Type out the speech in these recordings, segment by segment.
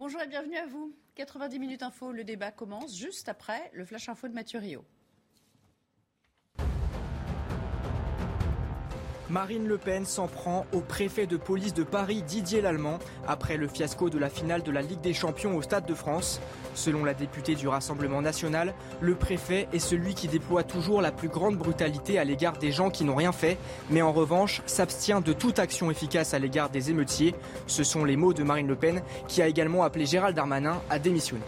Bonjour et bienvenue à vous. 90 minutes info, le débat commence juste après le flash info de Mathieu Rio. Marine Le Pen s'en prend au préfet de police de Paris Didier Lallemand après le fiasco de la finale de la Ligue des Champions au Stade de France. Selon la députée du Rassemblement national, le préfet est celui qui déploie toujours la plus grande brutalité à l'égard des gens qui n'ont rien fait, mais en revanche s'abstient de toute action efficace à l'égard des émeutiers. Ce sont les mots de Marine Le Pen qui a également appelé Gérald Darmanin à démissionner.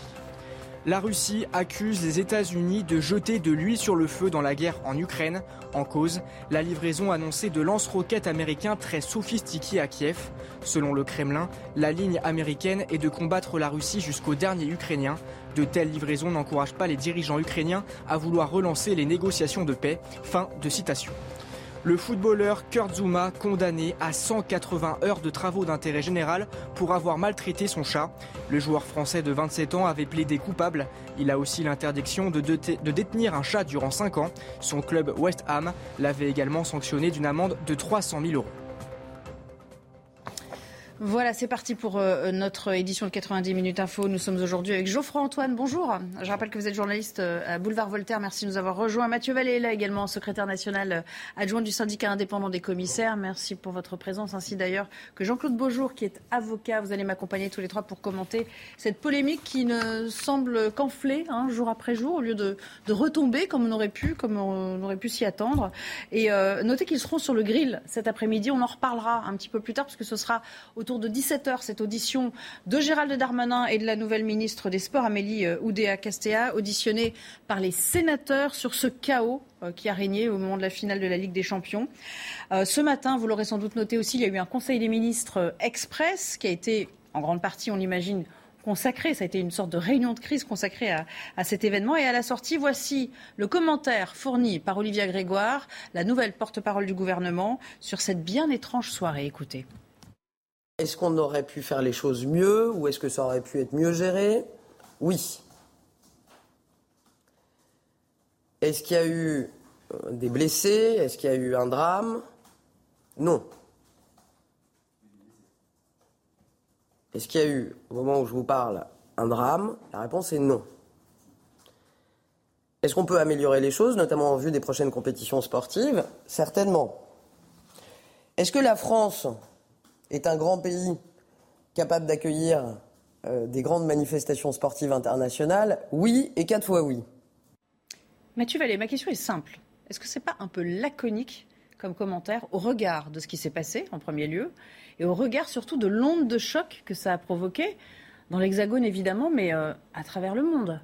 La Russie accuse les États-Unis de jeter de l'huile sur le feu dans la guerre en Ukraine. En cause, la livraison annoncée de lance-roquettes américains très sophistiqués à Kiev. Selon le Kremlin, la ligne américaine est de combattre la Russie jusqu'au dernier Ukrainien. De telles livraisons n'encouragent pas les dirigeants ukrainiens à vouloir relancer les négociations de paix. Fin de citation. Le footballeur Kurt Zuma condamné à 180 heures de travaux d'intérêt général pour avoir maltraité son chat. Le joueur français de 27 ans avait plaidé coupable. Il a aussi l'interdiction de, détenir un chat durant 5 ans. Son club West Ham l'avait également sanctionné d'une amende de 300 000 euros. Voilà, c'est parti pour euh, notre édition de 90 minutes info. Nous sommes aujourd'hui avec Geoffroy Antoine. Bonjour. Je rappelle que vous êtes journaliste euh, à Boulevard Voltaire. Merci de nous avoir rejoints. Mathieu Vallée est là également, secrétaire national euh, adjoint du syndicat indépendant des commissaires. Merci pour votre présence, ainsi d'ailleurs que Jean-Claude Beaujour, qui est avocat. Vous allez m'accompagner tous les trois pour commenter cette polémique qui ne semble qu'enfler hein, jour après jour, au lieu de, retomber comme on aurait pu, comme on aurait pu s'y attendre. Et notez qu'ils seront sur le grill cet après-midi. On en reparlera un petit peu plus tard, parce que ce sera autour de 17h cette audition de Gérald Darmanin et de la nouvelle ministre des Sports, Amélie euh, Oudéa-Castéa, auditionnée par les sénateurs sur ce chaos euh, qui a régné au moment de la finale de la Ligue des Champions. Euh, ce matin, vous l'aurez sans doute noté aussi, il y a eu un Conseil des ministres express qui a été en grande partie, on l'imagine, consacré, ça a été une sorte de réunion de crise consacrée à, à, cet événement. Et à la sortie, voici le commentaire fourni par Olivia Grégoire, la nouvelle porte-parole du gouvernement, sur cette bien étrange soirée. Écoutez. Est-ce qu'on aurait pu faire les choses mieux ou est-ce que ça aurait pu être mieux géré? Oui. Est-ce qu'il y a eu euh, des blessés? Est-ce qu'il y a eu un drame? Non. Est-ce qu'il y a eu, au moment où je vous parle, un drame? La réponse est non. Est-ce qu'on peut améliorer les choses, notamment en vue des prochaines compétitions sportives? Certainement. Est-ce que la France est un grand pays capable d'accueillir euh, des grandes manifestations sportives internationales Oui et quatre fois oui. Mathieu Vallée, ma question est simple. Est-ce que ce n'est pas un peu laconique comme commentaire au regard de ce qui s'est passé en premier lieu et au regard surtout de l'onde de choc que ça a provoqué dans l'Hexagone évidemment, mais euh, à travers le monde?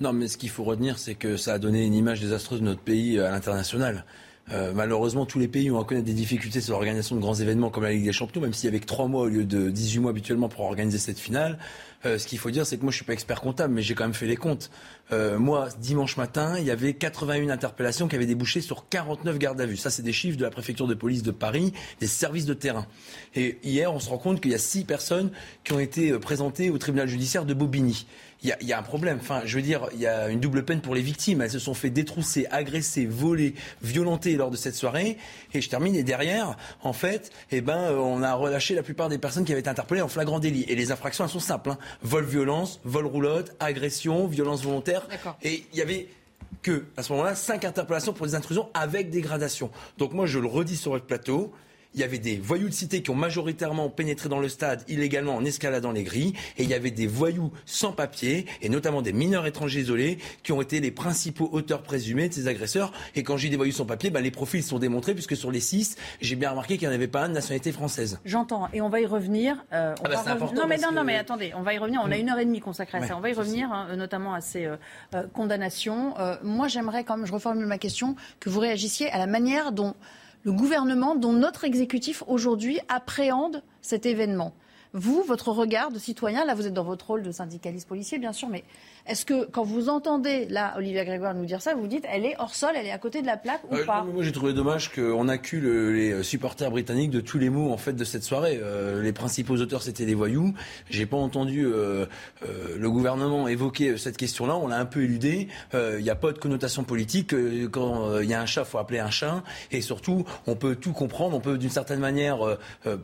Non, mais ce qu'il faut retenir, c'est que ça a donné une image désastreuse de notre pays à l'international. Euh, malheureusement, tous les pays ont à connaître des difficultés sur l'organisation de grands événements comme la Ligue des Champions, même s'il y avait que 3 mois au lieu de 18 mois habituellement pour organiser cette finale. Euh, ce qu'il faut dire, c'est que moi, je suis pas expert comptable, mais j'ai quand même fait les comptes. Euh, moi, dimanche matin, il y avait 81 interpellations qui avaient débouché sur 49 gardes à vue. Ça, c'est des chiffres de la préfecture de police de Paris, des services de terrain. Et hier, on se rend compte qu'il y a 6 personnes qui ont été présentées au tribunal judiciaire de Bobigny il y, a un problème. Enfin, je veux dire, il y a une double peine pour les victimes. Elles se sont fait détrousser, agresser, voler, violenter lors de cette soirée. Et je termine. Et derrière, en fait, eh ben, euh, on a relâché la plupart des personnes qui avaient été interpellées en flagrant délit. Et les infractions, elles sont simples. Hein. Vol, violence, vol, roulotte, agression, violence volontaire. Et il y avait que, à ce moment-là, cinq interpellations pour des intrusions avec dégradation. Donc moi, je le redis sur votre plateau il y avait des voyous de cité qui ont majoritairement pénétré dans le stade illégalement en escaladant les grilles, et il y avait des voyous sans papier, et notamment des mineurs étrangers isolés, qui ont été les principaux auteurs présumés de ces agresseurs. Et quand j'ai des voyous sans papier, bah, les profils sont démontrés, puisque sur les six, j'ai bien remarqué qu'il n'y en avait pas un de nationalité française. J'entends, et on va y revenir. Euh, ah bah, non, mais non, non, mais attendez, on va y revenir. On a mm. une heure et demie consacrée à ça. On va y revenir, hein, notamment à ces euh, euh, condamnations. moi, j'aimerais, quand même, je reformule ma question, que vous réagissiez à la manière dont le gouvernement dont notre exécutif aujourd'hui appréhende cet événement. Vous, votre regard de citoyen, là vous êtes dans votre rôle de syndicaliste policier bien sûr, mais est-ce que quand vous entendez là Olivia Grégoire nous dire ça, vous dites elle est hors sol, elle est à côté de la plaque ou pas Moi j'ai trouvé dommage qu'on accule les supporters britanniques de tous les mots en fait de cette soirée. Euh, les principaux auteurs c'était des voyous. J'ai pas entendu euh, euh, le gouvernement évoquer cette question-là. On l'a un peu éludé. Il n'y a pas de connotation politique. Quand il y a un chat, faut appeler un chat. Et surtout, on peut tout comprendre. On peut d'une certaine manière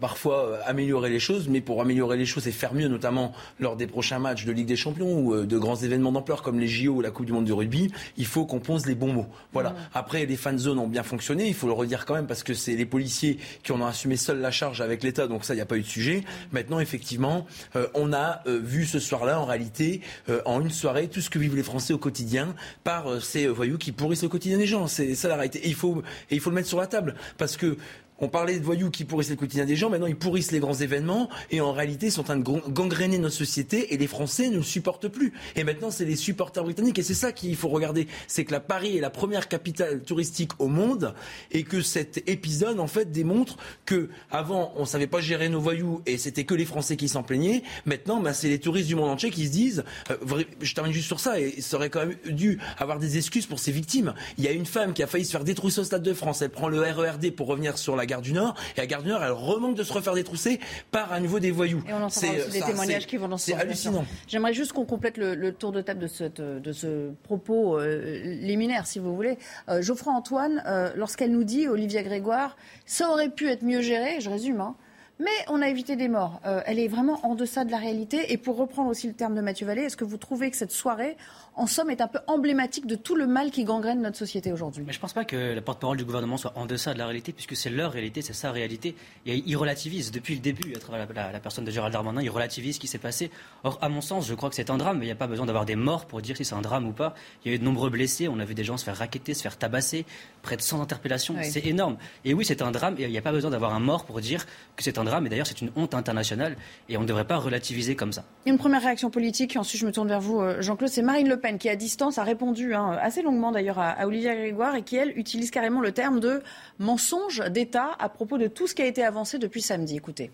parfois améliorer les choses, mais pour améliorer les choses et faire mieux, notamment lors des prochains matchs de Ligue des Champions ou de grands événements d'ampleur comme les JO ou la Coupe du Monde du rugby, il faut qu'on pose les bons mots. Voilà. Après, les fan zones ont bien fonctionné, il faut le redire quand même parce que c'est les policiers qui en ont assumé seuls la charge avec l'État, donc ça, il n'y a pas eu de sujet. Maintenant, effectivement, euh, on a euh, vu ce soir-là, en réalité, euh, en une soirée, tout ce que vivent les Français au quotidien par ces voyous qui pourrissent au quotidien des gens. C'est ça la réalité. Et il faut, et il faut le mettre sur la table parce que on parlait de voyous qui pourrissent le quotidien des gens, maintenant ils pourrissent les grands événements et en réalité ils sont en train de gangréner notre société et les Français ne le supportent plus. Et maintenant c'est les supporters britanniques et c'est ça qu'il faut regarder, c'est que la Paris est la première capitale touristique au monde et que cet épisode en fait démontre que avant on savait pas gérer nos voyous et c'était que les Français qui s'en plaignaient. Maintenant bah, c'est les touristes du monde entier qui se disent, euh, je termine juste sur ça et ça aurait quand même dû avoir des excuses pour ces victimes. Il y a une femme qui a failli se faire détrousser au stade de France, elle prend le RERD pour revenir sur la Gare du Nord. Et la Gare du Nord, elle remanque de se refaire détrousser par à nouveau des voyous. Et on en aussi des témoignages qui vont dans ce C'est hallucinant. J'aimerais juste qu'on complète le, tour de table de, cette, de ce propos euh, liminaire, si vous voulez. Euh, Geoffroy Antoine, euh, lorsqu'elle nous dit, Olivia Grégoire, ça aurait pu être mieux géré, je résume, hein, mais on a évité des morts. elle est vraiment en deçà de la réalité. Et pour reprendre aussi le terme de Mathieu Vallée, est-ce que vous trouvez que cette soirée, en somme, est un peu emblématique de tout le mal qui gangrène notre société aujourd'hui? Mais je ne pense pas que la porte-parole du gouvernement soit en deçà de la réalité, puisque c'est leur réalité, c'est sa réalité. Et il relativise depuis le début, à travers la, personne de Gérald Darmanin, il relativise ce qui s'est passé. Or, à mon sens, je crois que c'est un drame, mais il n'y a pas besoin d'avoir des morts pour dire si c'est un drame ou pas. Il y a eu de nombreux blessés, on a vu des gens se faire raqueter, se faire tabasser, près de 100 interpellations, c'est énorme. Et oui, c'est un drame, et il n'y a pas besoin d'avoir un mort pour dire que c'est un drame, et d'ailleurs, c'est une honte internationale, et on ne devrait pas relativiser comme ça. Une première réaction politique, ensuite je me tourne vers vous, euh, Jean-Claude, c'est Marine Le Pen qui, à distance, a répondu hein, assez longuement d'ailleurs à, à, Olivia Grégoire et qui, elle, utilise carrément le terme de mensonge d'État à propos de tout ce qui a été avancé depuis samedi. Écoutez.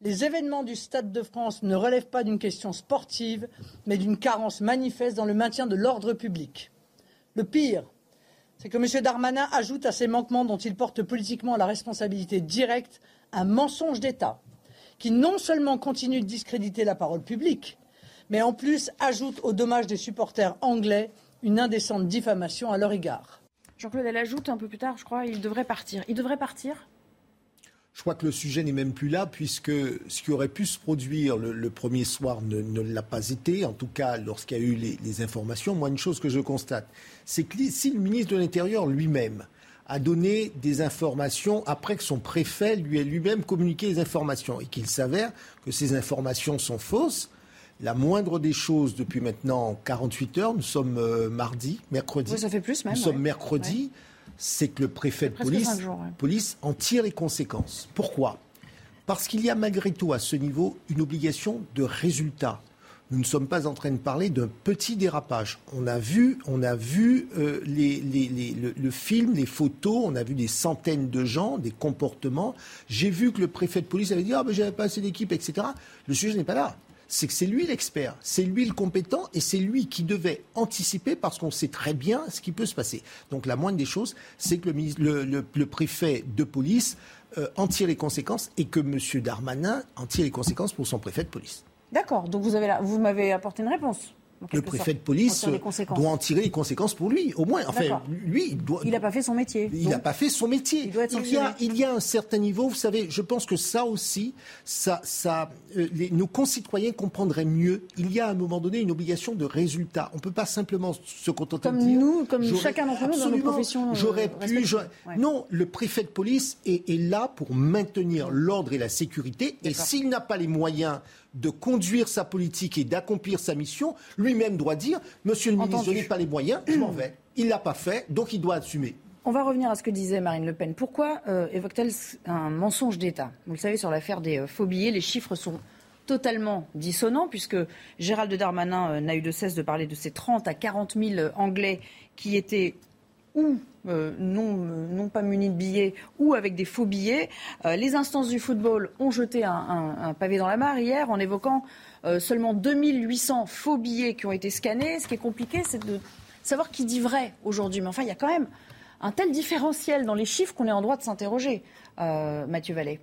Les événements du Stade de France ne relèvent pas d'une question sportive, mais d'une carence manifeste dans le maintien de l'ordre public. Le pire, c'est que M. Darmanin ajoute à ces manquements dont il porte politiquement la responsabilité directe un mensonge d'État, qui non seulement continue de discréditer la parole publique, mais en plus ajoute au dommage des supporters anglais une indécente diffamation à leur égard. Jean-Claude, elle ajoute un peu plus tard, je crois, il devrait partir. Il devrait partir? Je crois que le sujet n'est même plus là, puisque ce qui aurait pu se produire le, premier soir ne, l'a pas été, en tout cas lorsqu'il y a eu les, informations. Moi, une chose que je constate, c'est que si le ministre de l'Intérieur lui-même a donné des informations après que son préfet lui ait lui-même communiqué les informations et qu'il s'avère que ces informations sont fausses, la moindre des choses depuis maintenant 48 heures, nous sommes euh, mardi, mercredi. ça fait plus même. Nous sommes mercredi, c'est que le préfet de police, police en tire les conséquences. Pourquoi? Parce qu'il y a malgré tout à ce niveau une obligation de résultat. Nous ne sommes pas en train de parler d'un petit dérapage. On a vu, on a vu euh, le, film, les photos, on a vu des centaines de gens, des comportements. J'ai vu que le préfet de police avait dit ah ben j'avais pas assez d'équipe, etc. Le sujet n'est pas là c'est que c'est lui l'expert, c'est lui le compétent et c'est lui qui devait anticiper parce qu'on sait très bien ce qui peut se passer. Donc la moindre des choses, c'est que le, préfet de police euh, en tire les conséquences et que M. Darmanin en tire les conséquences pour son préfet de police. D'accord, donc vous, avez vous m'avez apporté une réponse le préfet de police doit en tirer les conséquences pour lui, au moins. Enfin, lui, il doit. Il n'a pas fait son métier. Il n'a pas fait son métier. Il, doit être il, y a, il y a un certain niveau, vous savez, je pense que ça aussi, ça, ça, euh, nos concitoyens comprendraient mieux. Il y a à un moment donné une obligation de résultat. On ne peut pas simplement se contenter comme de dire. Nous, comme chacun d'entre nous dans nos professions. Euh, j'aurais pu. Non, le préfet de police est, est là pour maintenir l'ordre et la sécurité. Et s'il n'a pas les moyens de conduire sa politique et d'accomplir sa mission, lui-même doit dire Monsieur le ministre, je n'ai pas les moyens, je m'en vais. Il ne l'a pas fait, donc il doit assumer. On va revenir à ce que disait Marine Le Pen. Pourquoi euh, évoque-t-elle un mensonge d'État? Vous le savez, sur l'affaire des euh, les chiffres sont totalement dissonants, puisque Gérald Darmanin euh, n'a eu de cesse de parler de ces 30 à 40 000 Anglais qui étaient ou euh, non, non pas munis de billets ou avec des faux billets. les instances du football ont jeté un, pavé dans la mare hier en évoquant seulement 2800 faux billets qui ont été scannés. Ce qui est compliqué, c'est de savoir qui dit vrai aujourd'hui. Mais enfin, il y a quand même un tel différentiel dans les chiffres qu'on est en droit de s'interroger, Mathieu Vallée.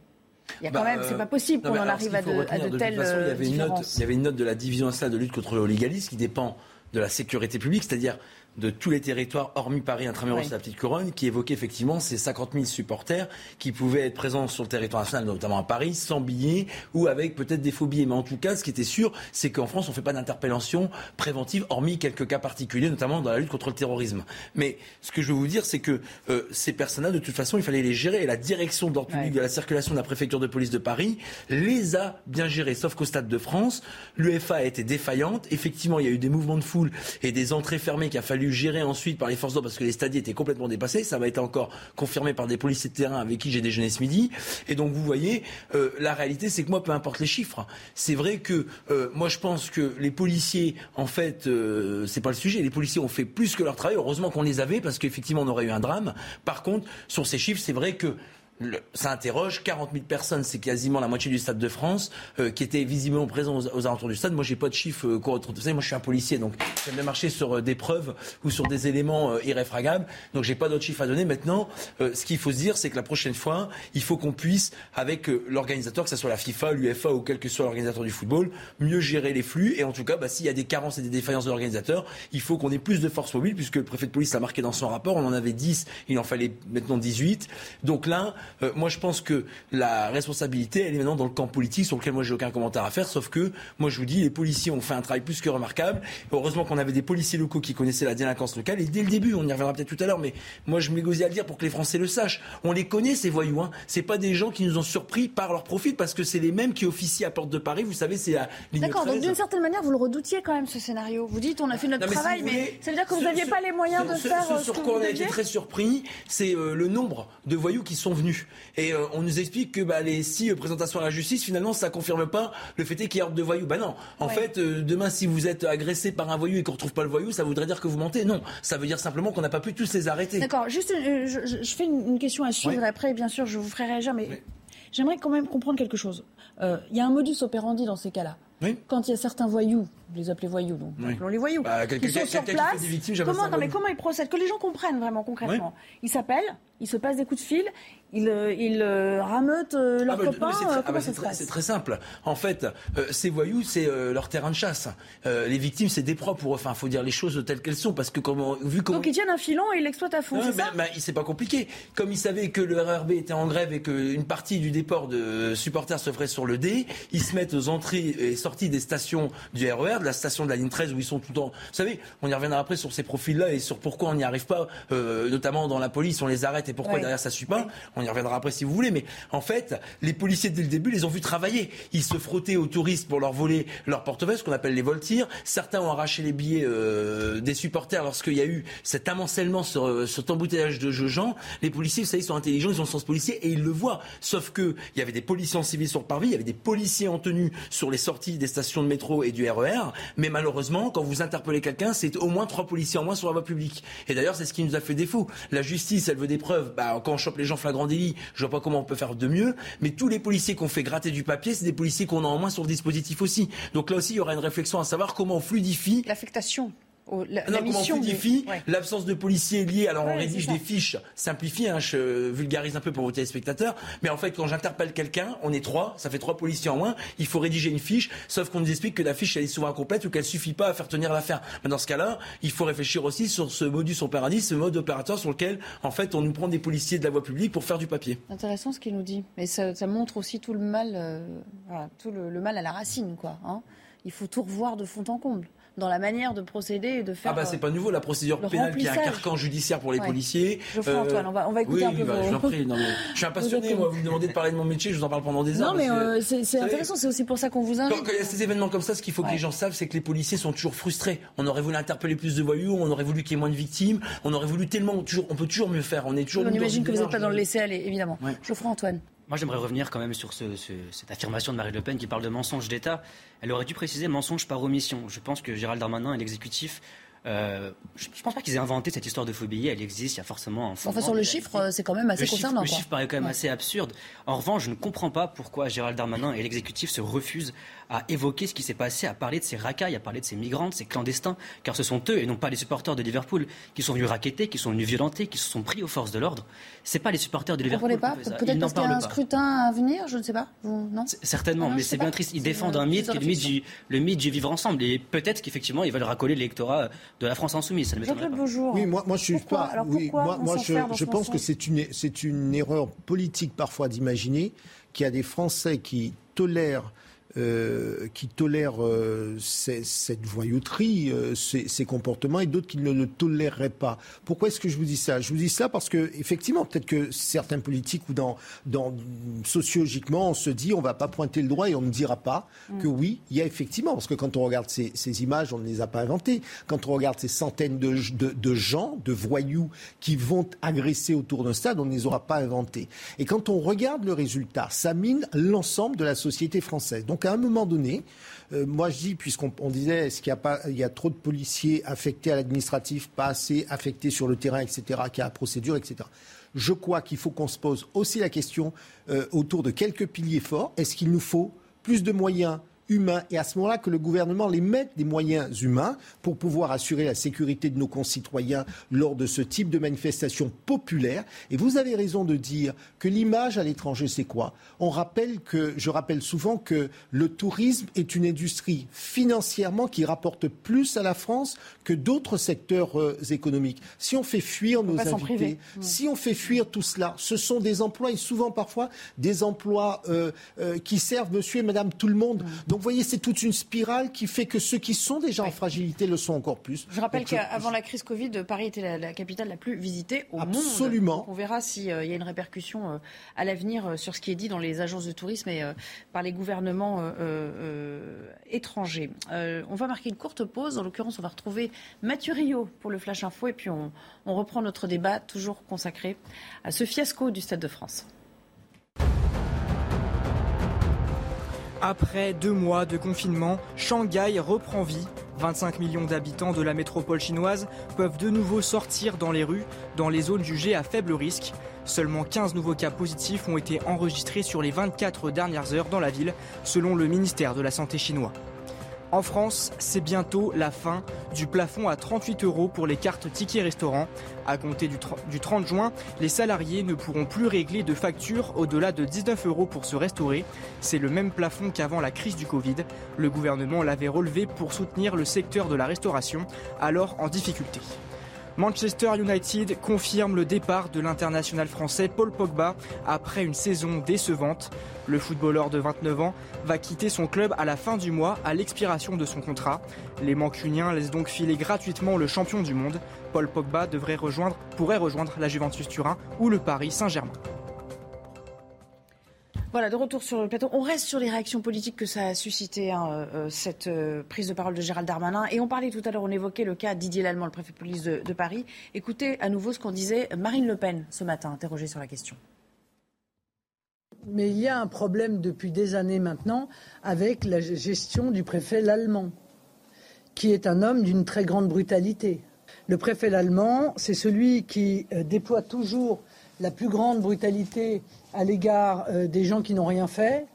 Il y a quand bah, même, c'est pas possible qu'on en arrive à de, à de, telles façon, il y avait Une note, il y avait une note de la division nationale de lutte contre le qui dépend de la sécurité publique, c'est-à-dire de tous les territoires, hormis Paris, intramuros oui. la petite couronne, qui évoquait effectivement ces 50 000 supporters qui pouvaient être présents sur le territoire national, notamment à Paris, sans billets ou avec peut-être des faux billets. Mais en tout cas, ce qui était sûr, c'est qu'en France, on ne fait pas d'interpellation préventive, hormis quelques cas particuliers, notamment dans la lutte contre le terrorisme. Mais ce que je veux vous dire, c'est que euh, ces personnes-là, de toute façon, il fallait les gérer. Et la direction d'ordre public de la circulation de la préfecture de police de Paris les a bien gérés. Sauf qu'au Stade de France, l'UEFA a été défaillante. Effectivement, il y a eu des mouvements de foule et des entrées fermées qu'il a fallu géré ensuite par les forces d'ordre parce que les stadiers étaient complètement dépassés. Ça va être encore confirmé par des policiers de terrain avec qui j'ai déjeuné ce midi. Et donc vous voyez, euh, la réalité c'est que moi, peu importe les chiffres, c'est vrai que euh, moi je pense que les policiers, en fait, euh, c'est pas le sujet. Les policiers ont fait plus que leur travail. Heureusement qu'on les avait parce qu'effectivement on aurait eu un drame. Par contre, sur ces chiffres, c'est vrai que ça interroge 40 000 personnes, c'est quasiment la moitié du Stade de France, euh, qui étaient visiblement présents aux, alentours du stade. Moi, j'ai pas de chiffres euh, Vous savez, moi, je suis un policier, donc j'aime bien marcher sur euh, des preuves ou sur des éléments euh, irréfragables. Donc, j'ai pas d'autres chiffres à donner. Maintenant, ce qu'il faut se dire, c'est que la prochaine fois, il faut qu'on puisse, avec l'organisateur, que ce soit la FIFA, l'UEFA ou quel que soit l'organisateur du football, mieux gérer les flux. Et en tout cas, bah, s'il y a des carences et des défaillances de l'organisateur, il faut qu'on ait plus de forces mobiles, puisque le préfet de police l'a marqué dans son rapport. On en avait 10, il en fallait maintenant 18. Donc là, moi, je pense que la responsabilité, elle est maintenant dans le camp politique sur lequel moi j'ai aucun commentaire à faire, sauf que moi je vous dis, les policiers ont fait un travail plus que remarquable. Heureusement qu'on avait des policiers locaux qui connaissaient la délinquance locale et dès le début, on y reviendra peut-être tout à l'heure, mais moi je m'égosie à le dire pour que les Français le sachent. On les connaît ces voyous, hein. C'est pas des gens qui nous ont surpris par leur profil parce que c'est les mêmes qui officient à Porte de Paris. Vous savez, c'est la ligne D'accord, donc d'une certaine manière, vous le redoutiez quand même ce scénario. Vous dites, on a fait notre travail, mais, ça veut dire que vous n'aviez pas les moyens de faire. Ce, ce sur quoi on a été très surpris, c'est euh, le nombre de voyous qui sont venus. Et euh, on nous explique que bah, les six euh, présentations à la justice, finalement, ça confirme pas le fait qu'il y a de voyous. Bah non. En fait, euh, demain, si vous êtes agressé par un voyou et qu'on retrouve pas le voyou, ça voudrait dire que vous mentez. Non. Ça veut dire simplement qu'on n'a pas pu tous les arrêter. D'accord. Juste, je, fais une, question à suivre. Après, bien sûr, je vous ferai réagir, mais j'aimerais quand même comprendre quelque chose. Il y a un modus operandi dans ces cas-là. Quand il y a certains voyous, vous les appelez voyous, donc appelons les voyous, bah, qui sont sur place, comment, non, mais comment ils procèdent? Que les gens comprennent vraiment concrètement. Ils s'appellent, ils se passent des coups de fil, ils, euh, ils euh, rameutent euh, leurs ah bah, copains. Ah bah, c'est très, simple. En fait, ces voyous, c'est leur terrain de chasse. les victimes, c'est des eux. Enfin, faut dire les choses telles qu'elles sont, parce que comme vu comment... Donc ils tiennent un filon et ils l'exploitent à fond. c'est c'est pas compliqué. Comme ils savaient que le RRB était en grève et qu'une partie du déport de supporters se ferait sur le D, ils se mettent aux entrées et sorties des stations du RER, de la station de la ligne 13 où ils sont tout le temps. Vous savez, on y reviendra après sur ces profils-là et sur pourquoi on n'y arrive pas, notamment dans la police, on les arrête et pourquoi derrière ça suit pas. On y reviendra après si vous voulez. Mais en fait, les policiers dès le début les ont vus travailler. Ils se frottaient aux touristes pour leur voler leur portefeuille, ce qu'on appelle les voltirs. Certains ont arraché les billets euh, des supporters lorsqu'il y a eu cet amoncellement sur euh, cet embouteillage de gens. Les policiers, vous savez, ils sont intelligents, ils ont le sens policier et ils le voient. Sauf que il y avait des policiers en civil sur le parvis, il y avait des policiers en tenue sur les sorties des stations de métro et du RER. Mais malheureusement, quand vous interpellez quelqu'un, c'est au moins trois policiers en moins sur la voie publique. Et d'ailleurs, c'est ce qui nous a fait défaut. La justice, elle veut des preuves. Bah, quand on chope les gens flagrant délit, je vois pas comment on peut faire de mieux. Mais tous les policiers qu'on fait gratter du papier, c'est des policiers qu'on a en moins sur le dispositif aussi. Donc là aussi, il y aura une réflexion à savoir comment on fluidifie l'affectation la, non, mission l'absence de policiers liée. Alors on rédige des fiches simplifiées, hein, je vulgarise un peu pour vos téléspectateurs, mais en fait quand j'interpelle quelqu'un, on est trois, ça fait trois policiers en moins, il faut rédiger une fiche, sauf qu'on nous explique que la fiche elle est souvent incomplète ou qu'elle suffit pas à faire tenir l'affaire. Mais dans ce cas-là, il faut réfléchir aussi sur ce modus operandi, ce mode opérateur sur lequel en fait on nous prend des policiers de la voie publique pour faire du papier. Intéressant ce qu'il nous dit, mais ça, montre aussi tout le mal, euh, tout le, mal à la racine, quoi. Hein. il faut tout revoir de fond en comble dans la manière de procéder et de faire. Ah bah c'est pas nouveau la procédure pénale qui est un carcan judiciaire pour les policiers. Je euh, Antoine, on va, on va écouter un peu. Bah, vos... prie, non, mais je suis un passionné, moi. Vous me demandez de parler de mon métier, je vous en parle pendant des heures. Non mais euh, c'est intéressant, c'est aussi pour ça qu'on vous invite. Quand, il y a ces événements comme ça, ce qu'il faut que les gens savent, c'est que les policiers sont toujours frustrés. On aurait voulu interpeller plus de voyous, on aurait voulu qu'il y ait moins de victimes, on aurait voulu tellement, toujours, on peut toujours mieux faire. On est toujours. On imagine que vous n'êtes pas dans le laisser aller, évidemment. Geoffroy Antoine. Moi, j'aimerais revenir quand même sur cette affirmation de Marine Le Pen qui parle de mensonge d'État. Elle aurait dû préciser mensonge par omission. Je pense que Gérald Darmanin et l'exécutif Euh, je ne pense pas qu'ils aient inventé cette histoire de faux billets. Elle existe, il y a forcément un Enfin, sur le chiffre, c'est quand même assez concernant. Le chiffre paraît quand même assez absurde. En revanche, je ne comprends pas pourquoi Gérald Darmanin et l'exécutif se refusent à évoquer ce qui s'est passé, à parler de ces racailles, à parler de ces migrants, de ces clandestins, car ce sont eux et non pas les supporters de Liverpool qui sont venus raqueter, qui sont venus violenter, qui se sont pris aux forces de l'ordre. C'est pas les supporters de Liverpool. Vous pas Peut-être parce qu'il y a un scrutin à venir, je ne sais pas. non Certainement, mais c'est bien triste. Ils défendent un mythe qui est le mythe, du, le mythe du vivre ensemble. Et peut-être qu'effectivement, ils veulent racoler l'électorat de la France insoumise. Ça bonjour. Oui, moi, moi je suis pas. oui, moi, moi je, je pense que c'est une, c'est une erreur politique parfois d'imaginer qu'il y a des Français qui tolèrent euh, qui tolèrent euh, cette voyouterie, euh, ces, comportements, et d'autres qui ne le toléreraient pas. Pourquoi est-ce que je vous dis ça? Je vous dis ça parce que, effectivement, peut-être que certains politiques ou dans, dans sociologiquement, on se dit on va pas pointer le droit et on ne dira pas mm. que oui, il y a effectivement, parce que quand on regarde ces, ces, images, on ne les a pas inventées. Quand on regarde ces centaines de, de, de gens, de voyous qui vont agresser autour d'un stade, on ne les aura pas inventés. Et quand on regarde le résultat, ça mine l'ensemble de la société française. Donc à un moment donné, euh, moi je dis, puisqu'on disait, est-ce qu'il y a, pas, il y a trop de policiers affectés à l'administratif, pas assez affectés sur le terrain, etc., qui a la procédure, etc. Je crois qu'il faut qu'on se pose aussi la question euh, autour de quelques piliers forts. Est-ce qu'il nous faut plus de moyens humains et à ce moment-là que le gouvernement les mette des moyens humains pour pouvoir assurer la sécurité de nos concitoyens lors de ce type de manifestation populaire. Et vous avez raison de dire que l'image à l'étranger, c'est quoi? On rappelle que, je rappelle souvent que le tourisme est une industrie financièrement qui rapporte plus à la France que d'autres secteurs euh, économiques. Si on fait fuir nos invités, si on fait fuir tout cela, ce sont des emplois et souvent parfois des emplois euh, euh, qui servent monsieur et madame tout le monde. Donc vous voyez, c'est toute une spirale qui fait que ceux qui sont déjà en fragilité le sont encore plus. Je rappelle qu'avant la crise Covid, Paris était la, capitale la plus visitée au monde. Absolument. on verra s'il euh, y a une répercussion euh, à l'avenir euh, sur ce qui est dit dans les agences de tourisme et par les gouvernements étrangers. on va marquer une courte pause. En l'occurrence, on va retrouver Mathieu Rio pour le Flash Info et puis on reprend notre débat toujours consacré à ce fiasco du Stade de France. Après deux mois de confinement, Shanghai reprend vie. 25 millions d'habitants de la métropole chinoise peuvent de nouveau sortir dans les rues, dans les zones jugées à faible risque. Seulement 15 nouveaux cas positifs ont été enregistrés sur les 24 dernières heures dans la ville, selon le ministère de la Santé chinois. En France, c'est bientôt la fin du plafond à 38 euros pour les cartes tickets restaurant. À compter du 30 juin, les salariés ne pourront plus régler de factures au-delà de 19 euros pour se restaurer. C'est le même plafond qu'avant la crise du Covid. Le gouvernement l'avait relevé pour soutenir le secteur de la restauration, alors en difficulté. Manchester United confirme le départ de l'international français Paul Pogba après une saison décevante. Le footballeur de 29 ans va quitter son club à la fin du mois à l'expiration de son contrat. Les Mancuniens laissent donc filer gratuitement le champion du monde. Paul Pogba devrait rejoindre, pourrait rejoindre la Juventus Turin ou le Paris Saint-Germain. Voilà, de retour sur le plateau. On reste sur les réactions politiques que ça a suscité, hein, euh, euh, cette euh, prise de parole de Gérald Darmanin. Et on parlait tout à l'heure, on évoquait le cas Didier Lallemand, le préfet de police de, Paris. Écoutez à nouveau ce qu'en disait Marine Le Pen ce matin, interrogée sur la question. Mais il y a un problème depuis des années maintenant avec la gestion du préfet Lallemand, qui est un homme d'une très grande brutalité. Le préfet Lallemand, c'est celui qui déploie toujours la plus grande brutalité à l'égard euh, des gens qui n'ont rien fait,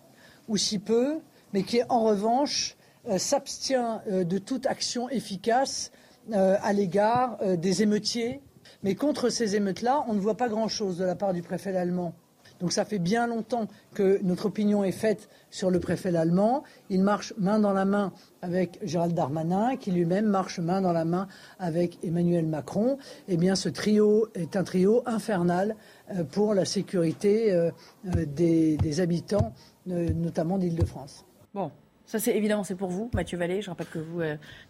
ou si peu, mais qui en revanche euh, s'abstient euh, de toute action efficace à l'égard des émeutiers. Mais contre ces émeutes-là, on ne voit pas grand-chose de la part du préfet allemand. Donc ça fait bien longtemps que notre opinion est faite sur le préfet allemand. Il marche main dans la main avec Gérald Darmanin, qui lui-même marche main dans la main avec Emmanuel Macron. Eh bien, ce trio est un trio infernal euh, pour la sécurité euh, euh, des, habitants, notamment d'Île-de-France. Bon, ça, c'est évidemment, c'est pour vous, Mathieu Vallée. Je rappelle que vous.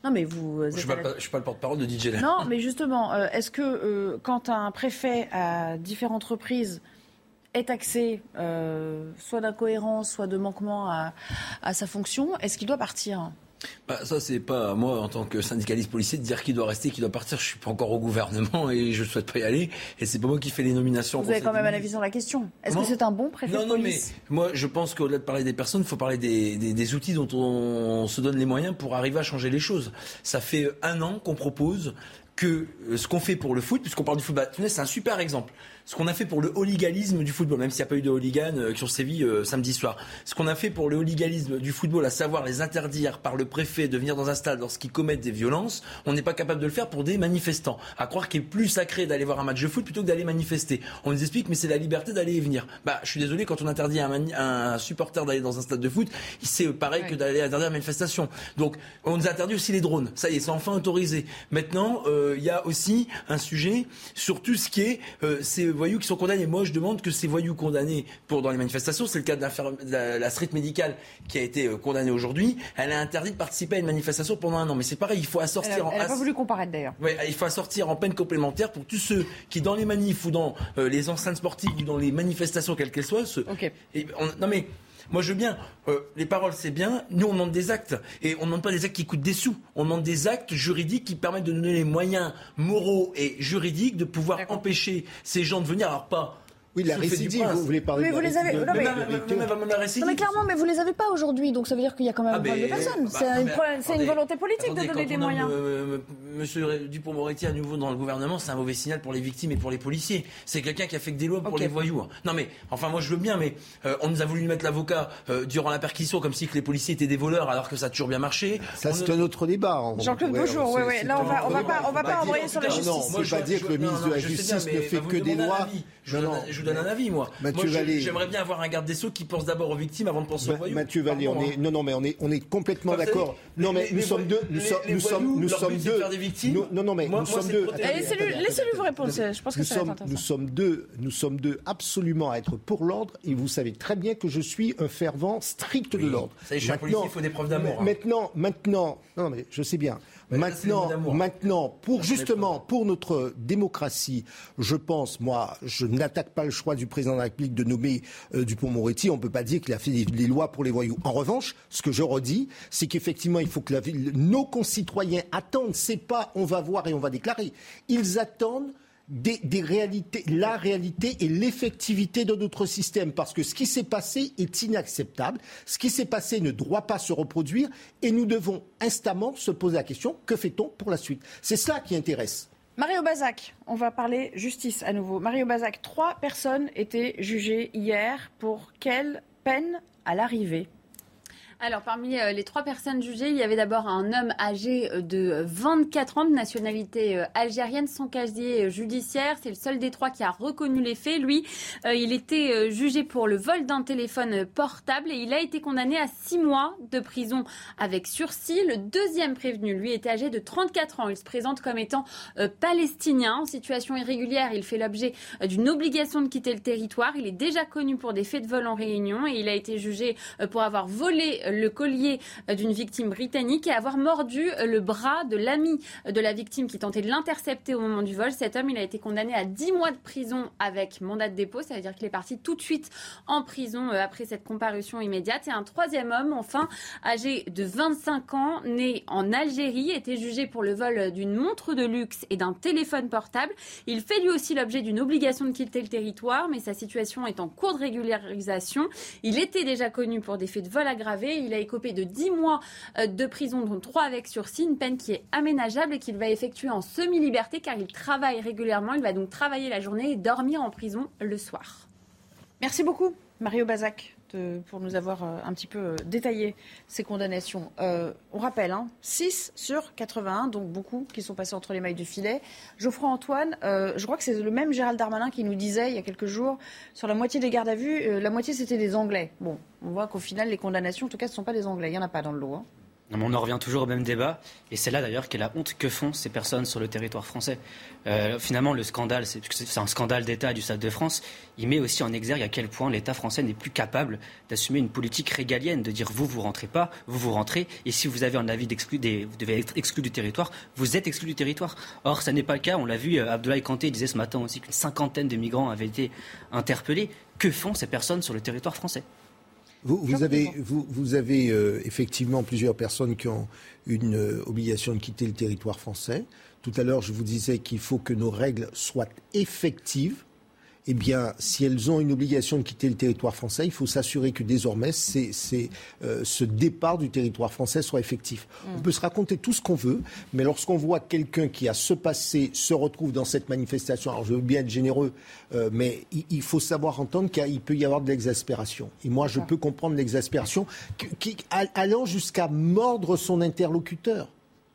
Non, mais vous. je ne suis, pas le porte-parole de DJ. Non, mais justement, est-ce que quand un préfet à différentes reprises est taxé soit d'incohérence, soit de manquement à, à sa fonction, est-ce qu'il doit partir? Bah, ça, c'est pas à moi, en tant que syndicaliste policier, de dire qui doit rester, qui doit partir. Je suis pas encore au gouvernement et je souhaite pas y aller. Et c'est pas moi qui fais les nominations. Vous avez quand même un avis sur la question. Est-ce que c'est un bon préfet non, de police Non, mais moi, je pense qu'au-delà de parler des personnes, il faut parler des, des, outils dont on se donne les moyens pour arriver à changer les choses. Ça fait un an qu'on propose que euh, ce qu'on fait pour le foot, puisqu'on parle du foot, bah, c'est un super exemple ce qu'on a fait pour le hooliganisme du football, même s'il n'y a pas eu de hooligans euh, qui ont sévi euh, samedi soir, ce qu'on a fait pour le hooliganisme du football, à savoir les interdire par le préfet de venir dans un stade lorsqu'ils commettent des violences, on n'est pas capable de le faire pour des manifestants. À croire qu'il est plus sacré d'aller voir un match de foot plutôt que d'aller manifester. On nous explique, mais c'est la liberté d'aller et venir. Bah, je suis désolé, quand on interdit à un, supporter d'aller dans un stade de foot, c'est pareil que d'aller interdire une manifestation. Donc, on nous interdit aussi les drones. Ça y est, c'est enfin autorisé. Maintenant, euh, il y a aussi un sujet sur tout ce qui est ces voyous qui sont condamnés. Moi, je demande que ces voyous condamnés pour dans les manifestations, c'est le cas de la, la, street médicale qui a été euh, condamnée aujourd'hui. Elle a interdit de participer à une manifestation pendant un an. Mais c'est pareil, il faut assortir. Elle n'a pas voulu comparaître d'ailleurs. Ouais, il faut assortir en peine complémentaire pour tous ceux qui, dans les manifs ou dans euh, les enceintes sportives ou dans les manifestations, quelles qu'elles soient, se... non mais moi, je veux bien. Euh, les paroles, c'est bien. Nous, on demande des actes. Et on ne demande pas des actes qui coûtent des sous. On demande des actes juridiques qui permettent de donner les moyens moraux et juridiques de pouvoir empêcher ces gens de venir. Alors, pas oui, la récidive, vous voulez parler mais de vous les avez... non, mais, non, mais clairement, mais vous les avez pas aujourd'hui, donc ça veut dire qu'il y a quand même un ah, problème de personnes. Bah, c'est une, volonté politique de donner des moyens. Euh, Monsieur Dupont-Moretti à nouveau dans le gouvernement, c'est un mauvais signal pour les victimes et pour les policiers. C'est quelqu'un qui a fait que des lois pour les voyous. Non mais, enfin moi je veux bien, mais euh, on nous a voulu mettre l'avocat euh, durant la perquisition comme si que les policiers étaient des voleurs alors que ça a toujours bien marché. Ça c'est un autre débat. Jean-Claude Beaujour, oui, oui. Là on va, on va pas, on va pas envoyer sur la justice. Non, on pas dire que le ministre de la Justice ne fait que des lois. Je vous donne un avis, moi. J'aimerais bien avoir un garde des Sceaux qui pense d'abord aux victimes avant de penser aux voyous. Mathieu Vallée, on est, hein. non, non, mais on est, on est complètement d'accord. Non, mais nous sommes deux. Nous sommes, nous sommes deux. Non, non, mais nous sommes deux. Laissez-lui vous répondre. Je pense que ça va Nous sommes deux. Nous sommes deux absolument à être pour l'ordre. Et vous savez très bien que je suis un fervent strict de l'ordre. Ça y est, je suis un policier, il faut des preuves d'amour. Hein. Maintenant, maintenant, non, mais je sais bien. Maintenant, maintenant, pour justement, pour notre démocratie, je pense, moi, je n'attaque pas le choix du président de la République de nommer euh, Dupont-Moretti. On ne peut pas dire qu'il a fait les, lois pour les voyous. En revanche, ce que je redis, c'est qu'effectivement, il faut que nos concitoyens attendent. C'est pas on va voir et on va déclarer. Ils attendent des, réalités, la réalité et l'effectivité de notre système. Parce que ce qui s'est passé est inacceptable. Ce qui s'est passé ne doit pas se reproduire. Et nous devons instamment se poser la question que fait-on pour la suite? C'est cela qui intéresse. Mario Bazac, on va parler justice à nouveau. Mario Bazac, trois personnes étaient jugées hier. Pour quelle peine à l'arrivée? Alors, parmi euh, les trois personnes jugées, il y avait d'abord un homme âgé euh, de 24 ans de nationalité euh, algérienne, sans casier judiciaire. C'est le seul des trois qui a reconnu les faits. Lui, il était jugé pour le vol d'un téléphone portable et il a été condamné à six mois de prison avec sursis. Le deuxième prévenu, lui, était âgé de 34 ans. Il se présente comme étant palestinien en situation irrégulière. Il fait l'objet d'une obligation de quitter le territoire. Il est déjà connu pour des faits de vol en réunion et il a été jugé pour avoir volé le collier d'une victime britannique et avoir mordu le bras de l'ami de la victime qui tentait de l'intercepter au moment du vol. Cet homme, il a été condamné à 10 mois de prison avec mandat de dépôt, ça veut dire qu'il est parti tout de suite en prison euh, après cette comparution immédiate. Et un troisième homme, enfin, âgé de 25 ans, né en Algérie, était jugé pour le vol d'une montre de luxe et d'un téléphone portable. Il fait lui aussi l'objet d'une obligation de quitter le territoire, mais sa situation est en cours de régularisation. Il était déjà connu pour des faits de vol aggravé. Il a écopé de 10 mois euh, de prison, dont 3 avec sursis, une peine qui est aménageable et qu'il va effectuer en semi-liberté car il travaille régulièrement. Il va donc travailler la journée et dormir en prison le soir. Merci beaucoup, Mario Bazac pour nous avoir euh, un petit peu euh, détaillé ces condamnations. Euh, on rappelle, 6 hein, sur 81, donc beaucoup qui sont passés entre les mailles du filet. Geoffroy Antoine, je crois que c'est le même Gérald Darmanin qui nous disait il y a quelques jours, sur la moitié des gardes à vue, la moitié c'était des Anglais. Bon, on voit qu'au final, les condamnations, en tout cas, ce ne sont pas des Anglais. Il n'y en a pas dans le lot. Hein on en revient toujours au même débat, et c'est là d'ailleurs qu'est la honte que font ces personnes sur le territoire français. Euh, finalement, le scandale, c'est un scandale d'État du Stade de France, il met aussi en exergue à quel point l'État français n'est plus capable d'assumer une politique régalienne, de dire vous, vous rentrez pas, vous, vous rentrez, et si vous avez un avis d'exclu, vous devez être exclu du territoire, vous êtes exclu du territoire. Or, ça n'est pas le cas, on l'a vu, euh, Abdoulaye Kanté disait ce matin aussi qu'une cinquantaine de migrants avaient été interpellés. Que font ces personnes sur le territoire français? Vous, avez, vous, avez euh, effectivement plusieurs personnes qui ont une euh, obligation de quitter le territoire français. Tout à l'heure, je vous disais qu'il faut que nos règles soient effectives eh bien, si elles ont une obligation de quitter le territoire français, il faut s'assurer que désormais, euh, ce départ du territoire français soit effectif. Mm. On peut se raconter tout ce qu'on veut, mais lorsqu'on voit quelqu'un qui a ce passé se retrouve dans cette manifestation, alors je veux bien être généreux, euh, mais il, faut savoir entendre qu'il peut y avoir de l'exaspération. Et moi, je peux comprendre l'exaspération allant jusqu'à mordre son interlocuteur.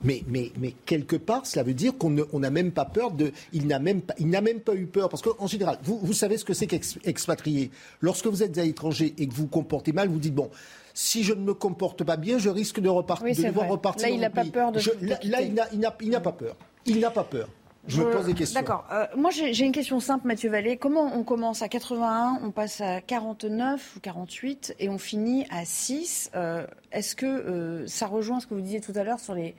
Mais, mais, mais, quelque part, cela veut dire qu'on n'a même pas peur de. Il n'a même, même, pas eu peur. Parce qu'en général, vous, vous, savez ce que c'est qu'expatrié. Lorsque vous êtes à l'étranger et que vous vous comportez mal, vous dites bon, si je ne me comporte pas bien, je risque de, repartir, de devoir repartir. Là, il n'a pas peur de. là, il n'a pas peur. Il n'a pas peur. Je me pose des questions. D'accord. Euh, moi, j'ai une question simple, Mathieu Vallée. Comment on commence à 81, on passe à 49 ou 48 et on finit à 6 euh, Est-ce que euh, ça rejoint ce que vous disiez tout à l'heure sur les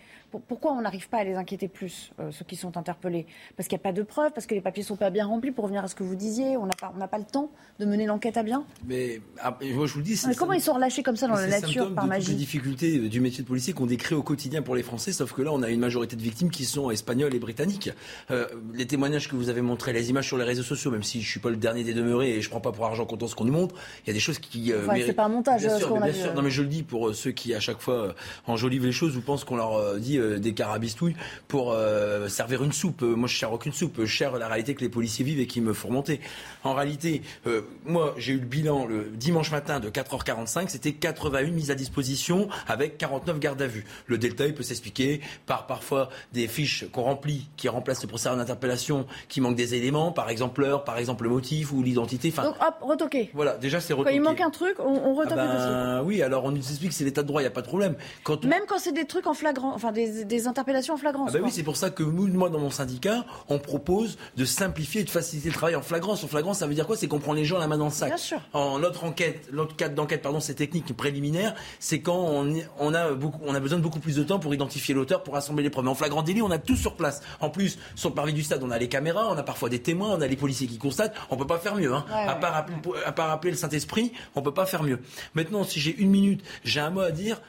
pourquoi on n'arrive pas à les inquiéter plus, euh, ceux qui sont interpellés? Parce qu'il n'y a pas de preuves, parce que les papiers ne sont pas bien remplis, pour revenir à ce que vous disiez, on n'a pas, pas le temps de mener l'enquête à bien? Mais ah, moi, je vous le dis. Mais comment ils sont relâchés comme ça dans la nature par magie Les difficultés du métier de policier qu'on décrit au quotidien pour les Français, sauf que là, on a une majorité de victimes qui sont espagnoles et britanniques. Euh, les témoignages que vous avez montrés, les images sur les réseaux sociaux, même si je ne suis pas le dernier des demeurés et je ne prends pas pour argent comptant ce qu'on nous montre, il y a des choses qui. Euh, c'est pas un montage, bien sûr, bien sûr. Non, mais je le dis pour ceux qui, à chaque fois, enjolivent les choses ou pensent qu'on leur dit des carabistouilles pour euh, servir une soupe. Euh, moi, je cherche aucune soupe. Je cherche la réalité que les policiers vivent et qui me font remonter. En réalité, euh, moi, j'ai eu le bilan le dimanche matin de 4h45. C'était 81 mises à disposition avec 49 gardes à vue. Le delta, il peut s'expliquer par parfois des fiches qu'on remplit, qui remplacent le procédure d'interpellation, qui manquent des éléments, par exemple l'heure, par exemple le motif ou l'identité. Enfin, Donc, hop, retoqué. Voilà, déjà, c'est retoqué. Quand il manque un truc, on, on retoque ah ben, Oui, alors on nous explique que c'est de droit, il n'y a pas de problème. Quand Même quand c'est des trucs en flagrant, enfin des, des interpellations en flagrance. Ah bah oui, c'est pour ça que nous, moi, dans mon syndicat, on propose de simplifier et de faciliter le travail en flagrance. En flagrance, ça veut dire quoi? C'est qu'on prend les gens la main dans le sac. Bien sûr. En notre enquête, notre cadre d'enquête, pardon, c'est technique préliminaire, c'est quand on, on, a beaucoup, on a besoin de beaucoup plus de temps pour identifier l'auteur, pour rassembler les preuves. Mais en flagrant délit, on a tout sur place. En plus, sur le parvis du stade, on a les caméras, on a parfois des témoins, on a les policiers qui constatent. On peut pas faire mieux. Hein. à, part à part appeler le Saint-Esprit, on peut pas faire mieux. Maintenant, si j'ai une minute, j'ai un mot à dire.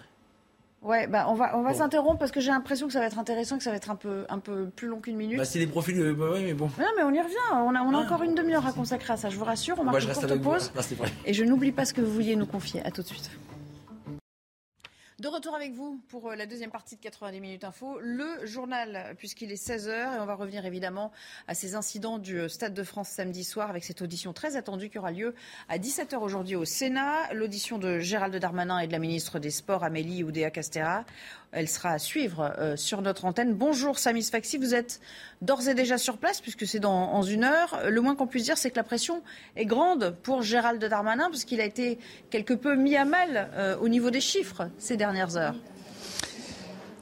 Ouais, bah on va, on va s'interrompre parce que j'ai l'impression que ça va être intéressant, que ça va être un peu, un peu plus long qu'une minute. Bah, c'est des profils, euh, bah, ouais, mais bon. Non, mais on y revient. On a, on a ah. encore une demi-heure à consacrer à ça, je vous rassure. On marque une courte pause. et je n'oublie pas ce que vous vouliez nous confier. À tout de suite. De retour avec vous pour euh, la deuxième partie de 90 minutes info, le journal, puisqu'il est 16h et on va revenir évidemment à ces incidents du euh, Stade de France samedi soir avec cette audition très attendue qui aura lieu à 17h aujourd'hui au Sénat. L'audition de Gérald Darmanin et de la ministre des Sports Amélie Oudéa-Castera. Elle sera à suivre euh, sur notre antenne. Bonjour Samis Faxi, vous êtes d'ores et déjà sur place puisque c'est dans une heure. Le moins qu'on puisse dire, c'est que la pression est grande pour Gérald Darmanin puisqu'il a été quelque peu mis à mal euh, au niveau des chiffres ces dernières heures.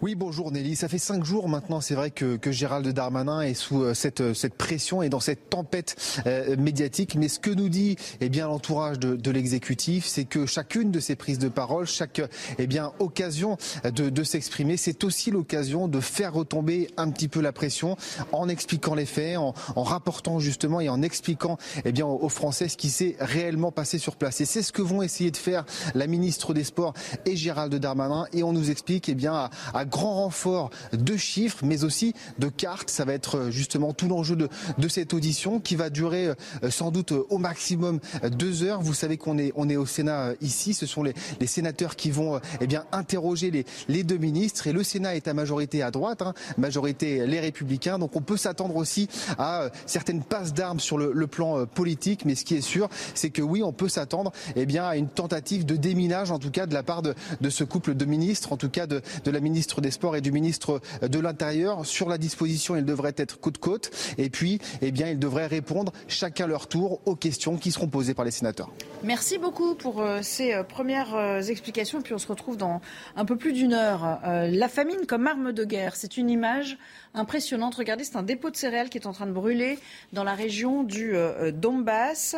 Oui, bonjour Nelly. Ça fait cinq jours maintenant, c'est vrai que, que, Gérald Darmanin est sous euh, cette, euh, cette pression et dans cette tempête euh, médiatique. Mais ce que nous dit eh bien l'entourage de, de l'exécutif, c'est que chacune de ces prises de parole, chaque eh bien occasion de, de s'exprimer, c'est aussi l'occasion de faire retomber un petit peu la pression en expliquant les faits, en, en rapportant justement et en expliquant eh bien aux Français ce qui s'est réellement passé sur place. Et c'est ce que vont essayer de faire la ministre des Sports et Gérald Darmanin. Et on nous explique eh bien à, à grand renfort de chiffres, mais aussi de cartes. Ça va être euh, justement tout l'enjeu de, de cette audition qui va durer euh, sans doute euh, au maximum deux heures. Vous savez qu'on est, on est au Sénat ici. Ce sont les, les sénateurs qui vont eh bien, interroger les, les deux ministres. Et le Sénat est à majorité à droite, hein, majorité les Républicains. Donc on peut s'attendre aussi à certaines passes d'armes sur le, le, plan politique. Mais ce qui est sûr, c'est que oui, on peut s'attendre eh bien, à une tentative de déminage, en tout cas de la part de, de ce couple de ministres, en tout cas de, de la ministre des Sports et du ministre de l'Intérieur. Sur la disposition, ils devraient être côte-côte. Et puis, eh bien, ils devraient répondre chacun leur tour aux questions qui seront posées par les sénateurs. Merci beaucoup pour euh, ces euh, premières euh, explications. Puis on se retrouve dans un peu plus d'une heure. la famine comme arme de guerre, c'est une image impressionnante. Regardez, c'est un dépôt de céréales qui est en train de brûler dans la région du Donbass.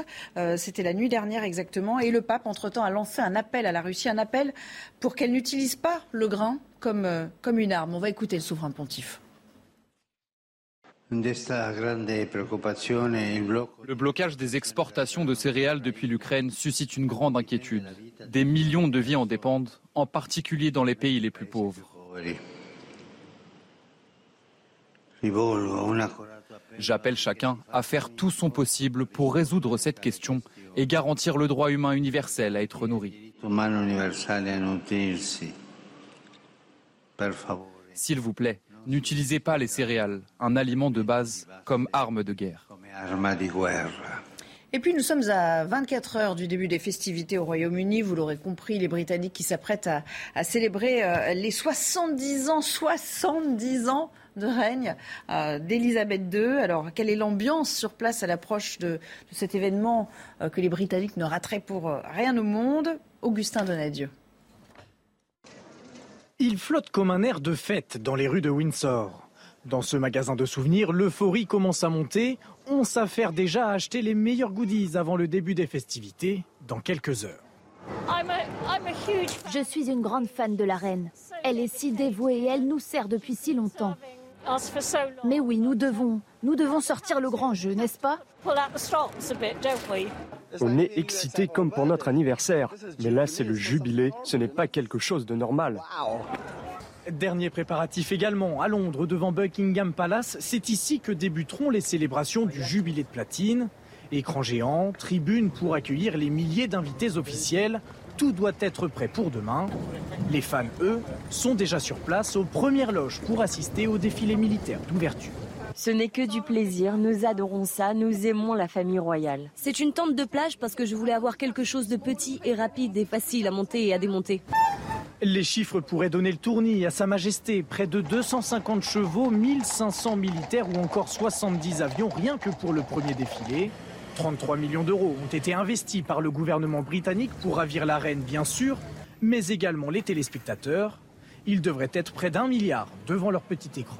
C'était la nuit dernière exactement. Et le pape, entre-temps, a lancé un appel à la Russie, un appel pour qu'elle n'utilise pas le grain comme, comme une arme. On va écouter le souverain pontife. Le blocage des exportations de céréales depuis l'Ukraine suscite une grande inquiétude. Des millions de vies en dépendent, en particulier dans les pays les plus pauvres. J'appelle chacun à faire tout son possible pour résoudre cette question et garantir le droit humain universel à être nourri. S'il vous plaît, n'utilisez pas les céréales, un aliment de base, comme arme de guerre. Et puis nous sommes à 24 heures du début des festivités au Royaume-Uni. Vous l'aurez compris, les Britanniques qui s'apprêtent à, célébrer euh, les 70 ans, 70 ans de règne euh, d'Elisabeth II. Alors, quelle est l'ambiance sur place à l'approche de, cet événement euh, que les Britanniques ne rateraient pour rien au monde? Augustin Donadieu. Il flotte comme un air de fête dans les rues de Windsor. Dans ce magasin de souvenirs, l'euphorie commence à monter. On s'affaire déjà à acheter les meilleurs goodies avant le début des festivités, dans quelques heures. Je suis une grande fan de la reine. Elle est si dévouée et elle nous sert depuis si longtemps. Mais oui, nous devons, nous devons sortir le grand jeu, n'est-ce pas? On est excité comme pour notre anniversaire, mais là c'est le jubilé, ce n'est pas quelque chose de normal. Dernier préparatif également. À Londres devant Buckingham Palace, c'est ici que débuteront les célébrations du jubilé de platine. Écran géant, tribune pour accueillir les milliers d'invités officiels, tout doit être prêt pour demain. Les fans, eux, sont déjà sur place aux premières loges pour assister au défilé militaire d'ouverture. Ce n'est que du plaisir, nous adorons ça, nous aimons la famille royale. C'est une tente de plage parce que je voulais avoir quelque chose de petit et rapide et facile à monter et à démonter. Les chiffres pourraient donner le tournis à Sa Majesté. Près de 250 chevaux, 1500 militaires ou encore 70 avions rien que pour le premier défilé. 33 millions d'euros ont été investis par le gouvernement britannique pour ravir la reine, bien sûr, mais également les téléspectateurs. Ils devraient être près d'un milliard devant leur petit écran.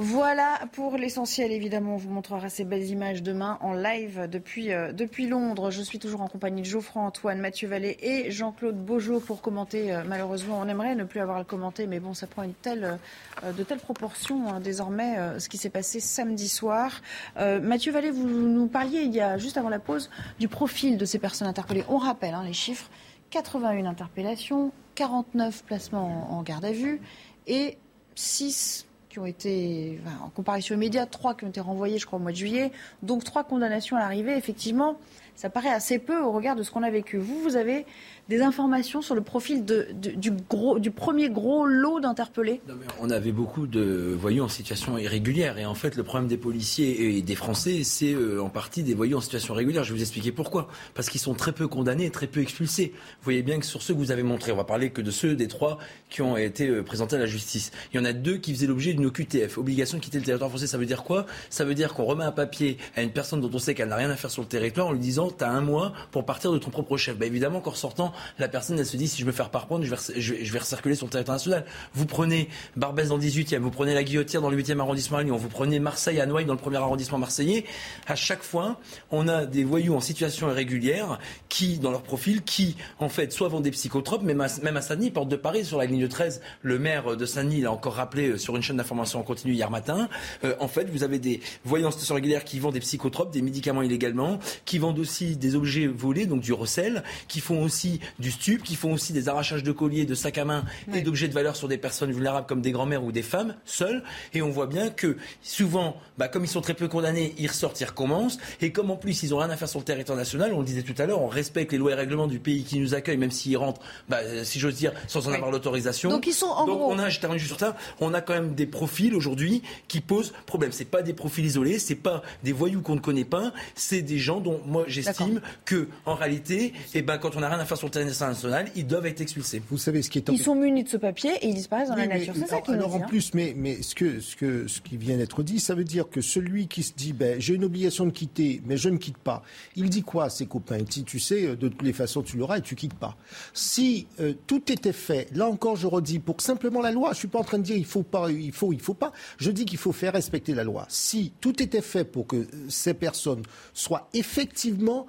Voilà pour l'essentiel. Évidemment, on vous montrera ces belles images demain en live depuis, euh, Londres. Je suis toujours en compagnie de Geoffroy Antoine, Mathieu Vallée et Jean-Claude Beaujeau pour commenter. Euh, malheureusement, on aimerait ne plus avoir à le commenter, mais bon, ça prend une telle, euh, de telles proportions hein, désormais ce qui s'est passé samedi soir. Mathieu Vallée, vous nous parliez il y a juste avant la pause du profil de ces personnes interpellées. On rappelle hein, les chiffres 81 interpellations, 49 placements en garde à vue et 6 qui ont été, en comparaison immédiate, trois qui ont été renvoyés, je crois, au mois de juillet. Donc trois condamnations à l'arrivée. Effectivement, ça paraît assez peu au regard de ce qu'on a vécu. Vous, vous avez des informations sur le profil du, premier gros lot d'interpellés? On avait beaucoup de voyous en situation irrégulière. Et en fait, le problème des policiers et des Français, c'est euh, en partie des voyous en situation régulière. Je vais vous expliquer pourquoi. Parce qu'ils sont très peu condamnés très peu expulsés. Vous voyez bien que sur ceux que vous avez montrés, on va parler que de ceux des trois qui ont été euh, présentés à la justice. Il y en a deux qui faisaient l'objet d'une OQTF, obligation de quitter le territoire français. Ça veut dire quoi? Ça veut dire qu'on remet un papier à une personne dont on sait qu'elle n'a rien à faire sur le territoire en lui disant tu as un mois pour partir de ton propre chef. Ben évidemment qu'en sortant, la personne, elle se dit, si je me fais reprendre, je vais, recirculer sur le territoire national. Vous prenez Barbès dans le 18e, vous prenez la Guillotière dans le 8e arrondissement à Lyon, vous prenez Marseille à Noailles dans le premier arrondissement marseillais. À chaque fois, on a des voyous en situation irrégulière qui, dans leur profil, qui, en fait, soit vendent des psychotropes, même à, même à Saint-Denis, porte de Paris, sur la ligne 13, le maire de Saint-Denis l'a encore rappelé euh, sur une chaîne d'information en continu hier matin. Euh, en fait, vous avez des voyous en situation régulière qui vendent des psychotropes, des médicaments illégalement, qui vendent aussi des objets volés, donc du recel, qui font aussi du stup, qui font aussi des arrachages de colliers, de sacs à main et d'objets de valeur sur des personnes vulnérables comme des grands-mères ou des femmes seules. Et on voit bien que souvent, bah, comme ils sont très peu condamnés, ils ressortent, ils recommencent. Et comme en plus ils ont rien à faire sur le territoire national, on le disait tout à l'heure, on respecte les lois et règlements du pays qui nous accueille, même s'ils rentrent, bah, si j'ose dire, sans en avoir l'autorisation. Donc ils sont en Donc on a, je termine juste sur ça, on a quand même des profils aujourd'hui qui posent problème. C'est pas des profils isolés, c'est pas des voyous qu'on ne connaît pas, c'est des gens dont moi j'estime que en réalité, eh ben, quand on n'a rien à faire sur le territoire national, ils doivent être expulsés. Vous savez ce qui est Ils sont munis de ce papier et ils disparaissent dans la nature. C'est ça qui Alors en hein. plus, mais, mais ce, que, ce, que, ce qui vient d'être dit, ça veut dire que celui qui se dit ben, j'ai une obligation de quitter, mais je ne quitte pas, il dit quoi à ses copains? Il dit tu sais, de toutes les façons, tu l'auras et tu quittes pas. Si euh, tout était fait, là encore, je redis, pour que simplement la loi, je suis pas en train de dire il faut pas, il faut, il faut pas. Je dis qu'il faut faire respecter la loi. Si tout était fait pour que ces personnes soient effectivement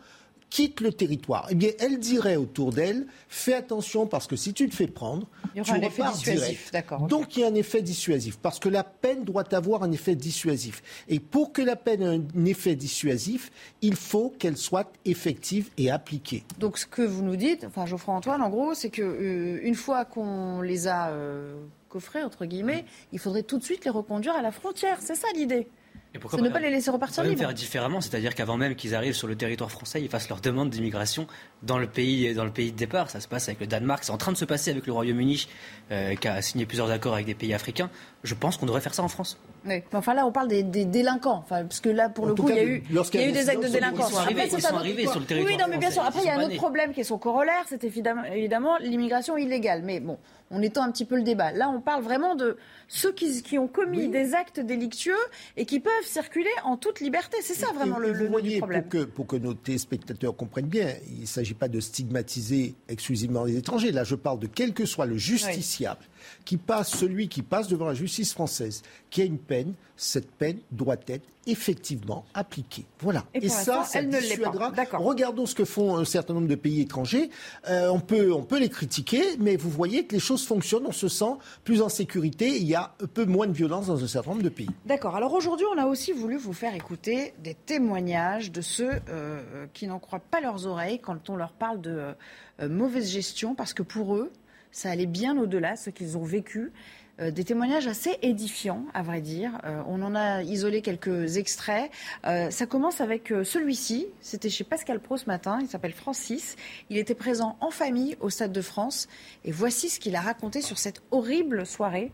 quitte le territoire, eh bien, elle dirait autour d'elle, fais attention parce que si tu te fais prendre, il y tu aura un effet dissuasif. direct. Donc il y a un effet dissuasif, parce que la peine doit avoir un effet dissuasif. Et pour que la peine ait un effet dissuasif, il faut qu'elle soit effective et appliquée. Donc ce que vous nous dites, enfin Geoffroy Antoine, en gros, c'est que euh, une fois qu'on les a euh, coffrés entre guillemets, il faudrait tout de suite les reconduire à la frontière. C'est ça l'idée. Et pourquoi C'est ne pas les laisser repartir On peut même libres. faire différemment, c'est-à-dire qu'avant même qu'ils arrivent sur le territoire français, ils fassent leur demande d'immigration dans le pays, dans le pays de départ. Ça se passe avec le Danemark, c'est en train de se passer avec le Royaume-Uni, euh, qui a signé plusieurs accords avec des pays africains. Je pense qu'on devrait faire ça en France. Oui. Mais enfin là, on parle des, des délinquants. Enfin, parce que là, pour En le coup, cas, il y a eu, lorsqu'il il y a y a eu des actes de délinquance. ils sont arrivés- Après, c'est ils sont un autre- arrivés sur le territoire Oui, non, mais bien sûr. Après, il y a un autre nés. problème qui est son corollaire, c'est évidemment, évidemment l'immigration illégale. Mais bon, on étend un petit peu le débat. Là, on parle vraiment de ceux qui, qui ont commis des actes délictueux et qui peuvent circuler en toute liberté. C'est ça vraiment Et- le, et voyez, problème. Pour que, pour que nos téléspectateurs comprennent bien, il ne s'agit pas de stigmatiser exclusivement les étrangers. Là, je parle de quel que soit le justiciable qui passe, celui qui passe devant la justice française, qui a une peine, cette peine doit être effectivement appliquée. Voilà. Et ça, ça elle ne dissuadera. D'accord. Regardons ce que font un certain nombre de pays étrangers. Euh, on, peut, on peut les critiquer, mais vous voyez que les choses fonctionnent, on se sent plus en sécurité, il y a un peu moins de violence dans un certain nombre de pays. D'accord. Alors aujourd'hui, on a aussi voulu vous faire écouter des témoignages de ceux euh, qui n'en croient pas leurs oreilles quand on leur parle de euh, mauvaise gestion, parce que pour eux, ça allait bien au-delà, ce qu'ils ont vécu. Euh, des témoignages assez édifiants, à vrai dire. Euh, on en a isolé quelques extraits. Euh, ça commence avec celui-ci. C'était chez Pascal Pro ce matin. Il s'appelle Francis. Il était présent en famille au Stade de France. Et voici ce qu'il a raconté sur cette horrible soirée,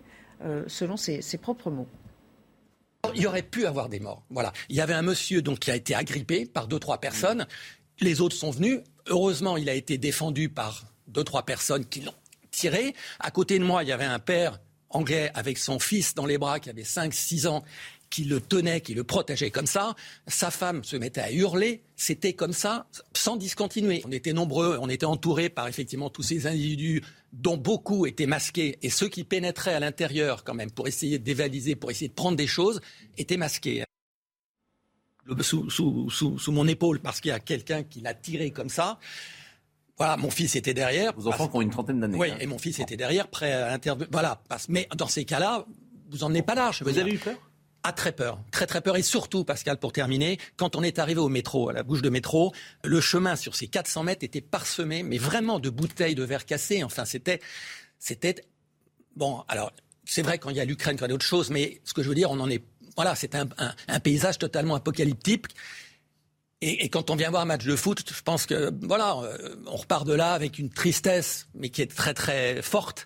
selon ses- ses propres mots. Il y aurait pu avoir des morts. Voilà. Il y avait un monsieur donc qui a été agrippé par deux trois personnes. Les autres sont venus. Heureusement, il a été défendu par deux trois personnes qui l'ont tiré. À côté de moi, il y avait un père anglais avec son fils dans les bras qui avait 5 6 ans qui le tenait, qui le protégeait comme ça. Sa femme se mettait à hurler. C'était comme ça, sans discontinuer. On était nombreux, on était entourés par effectivement tous ces individus dont beaucoup étaient masqués. Et ceux qui pénétraient à l'intérieur, quand même, pour essayer de dévaliser, pour essayer de prendre des choses, étaient masqués. Sous mon épaule, parce qu'il y a quelqu'un qui l'a tiré comme ça. Voilà, mon fils était derrière. Vos enfants qui ont une trentaine d'années. Oui, hein. et mon fils était derrière, prêt à intervenir. Voilà, parce- mais dans ces cas-là, vous emmenez pas large. Vous avez eu peur? Ah, très peur, très très peur. Et surtout, Pascal, pour terminer, quand on est arrivé au métro, à la bouche de métro, le chemin sur ces 400 mètres était parsemé, mais vraiment de bouteilles de verre cassées. Enfin, c'était, c'était, bon, alors, c'est vrai quand il y a l'Ukraine, quand il y a d'autres choses, mais ce que je veux dire, on en est, voilà, c'est un, un- un paysage totalement apocalyptique. Et, quand on vient voir un match de foot, je pense que, voilà, euh, on repart de là avec une tristesse, mais qui est très très forte.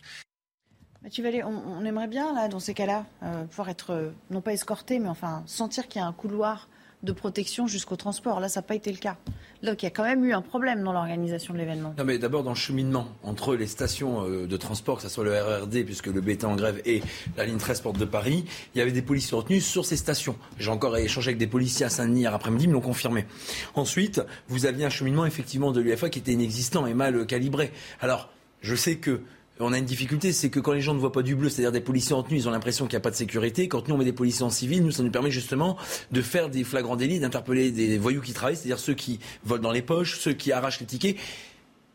Mathieu Vallée, on, on aimerait bien, là, dans ces cas-là, euh, pouvoir être, euh, non pas escorté, mais enfin, sentir qu'il y a un couloir de protection jusqu'au transport. Là, ça n'a pas été le cas. Donc, il y a quand même eu un problème dans l'organisation de l'événement. Non, mais d'abord dans le cheminement entre les stations euh, de transport, que ce soit le RRD, puisque le B était en grève, et la ligne 13 Porte de Paris, il y avait des policiers retenus sur ces stations. J'ai encore échangé avec des policiers à Saint-Denis hier après-midi, ils me l'ont confirmé. Ensuite, vous aviez un cheminement effectivement de l'UFA qui était inexistant et mal calibré. Alors, je sais que on a une difficulté, c'est que quand les gens ne voient pas du bleu, c'est-à-dire des policiers en tenue, ils ont l'impression qu'il n'y a pas de sécurité. Quand nous, on met des policiers en civil, nous, ça nous permet justement de faire des flagrants délits, d'interpeller des voyous qui travaillent, c'est-à-dire ceux qui volent dans les poches, ceux qui arrachent les tickets.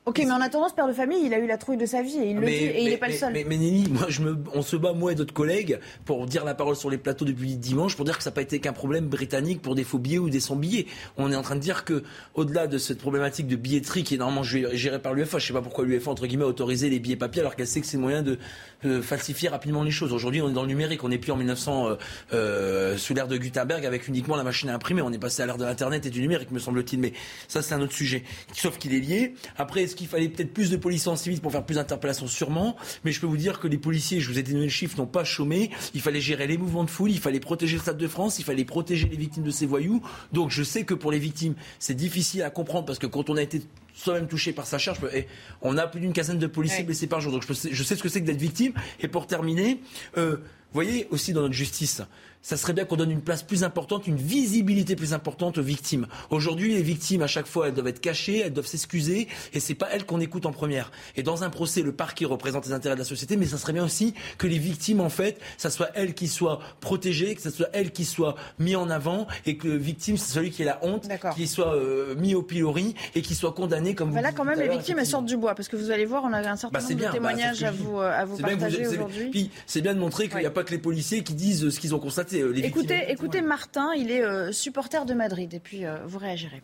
Ok, mais en attendant, ce père de famille, il a eu la trouille de sa vie et il le dit, et il n'est pas le seul. Mais, mais Nelly, moi, je me, on se bat, moi et d'autres collègues, pour dire la parole sur les plateaux depuis dimanche, pour dire que ça n'a pas été qu'un problème britannique pour des faux billets ou des sans billets. On est en train de dire que, au-delà de cette problématique de billetterie qui est normalement gérée par l'UEFA, je sais pas pourquoi l'UEFA, entre guillemets, a autorisé les billets papier alors qu'elle sait que c'est le moyen de euh, falsifier rapidement les choses. Aujourd'hui, on est dans le numérique, on n'est plus en 1900 euh, euh, sous l'ère de Gutenberg avec uniquement la machine à imprimer. On est passé à l'ère de l'Internet et du numérique, me semble-t-il. Mais ça, c'est un autre sujet. Sauf qu'il est lié. Après, est-ce qu'il fallait peut-être plus de policiers en civil pour faire plus d'interpellations Sûrement. Mais je peux vous dire que les policiers, je vous ai donné le chiffre, n'ont pas chômé. Il fallait gérer les mouvements de foule, il fallait protéger le Stade de France, il fallait protéger les victimes de ces voyous. Donc je sais que pour les victimes, c'est difficile à comprendre parce que quand on a été soi-même touché par sa charge. Et on a plus d'une quinzaine de policiers blessés par jour. Donc je, je, sais ce que c'est que d'être victime. Et pour terminer, euh, vous voyez aussi dans notre justice, ça serait bien qu'on donne une place plus importante, une visibilité plus importante aux victimes. Aujourd'hui, les victimes, à chaque fois, elles doivent être cachées, elles doivent s'excuser, et c'est pas elles qu'on écoute en première. Et dans un procès, le parquet représente les intérêts de la société, mais ça serait bien aussi que les victimes, en fait, ça soit elles qui soient protégées, que ça soit elles qui soient mis en avant, et que le victime, c'est celui qui est la honte, qui soit euh, mis au pilori et qui soit condamné comme. Voilà, quand même, les victimes, elles sortent du bois, parce que vous allez voir, on a un certain bah, nombre de bah, témoignages à vous, euh, à vous partager aujourd'hui. Puis c'est bien de montrer qu'il n'y a pas que les policiers qui disent ce qu'ils ont constaté. Euh, les écoutez, écoutez Martin, il est euh, supporter de Madrid et puis euh, vous réagirez.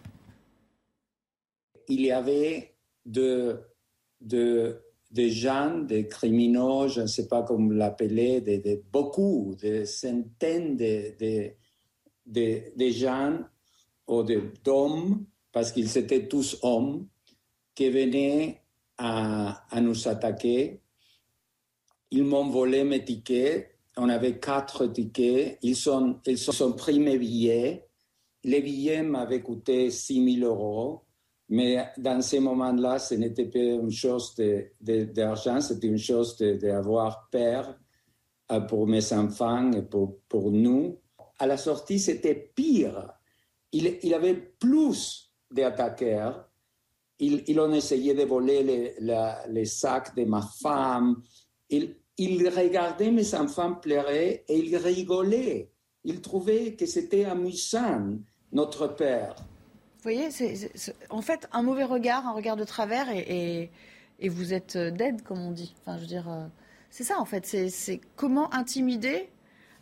Il y avait de, de, des gens, des criminels, je ne sais pas comment l'appeler, de, beaucoup, des centaines de, de, gens ou d'hommes, parce qu'ils étaient tous hommes, qui venaient à, à nous attaquer. Ils m'ont volé mes tickets on avait quatre tickets. Ils sont, ils sont pris mes billets. Les billets m'avaient coûté 6 000 euros. Mais dans ces moments-là, ce n'était pas une chose d'argent, c'était une chose d'avoir peur euh, pour mes enfants et pour, pour nous. À la sortie, c'était pire. Il, il avait plus d'attaqueurs. Ils, ils ont essayé de voler les, les sacs de ma femme. Il regardait mes enfants pleurer et il rigolait. Il trouvait que c'était amusant, notre père. Vous voyez, c'est, en fait, un mauvais regard, un regard de travers, et, vous êtes dead, comme on dit. Enfin, je veux dire, euh, c'est ça, en fait. C'est, comment intimider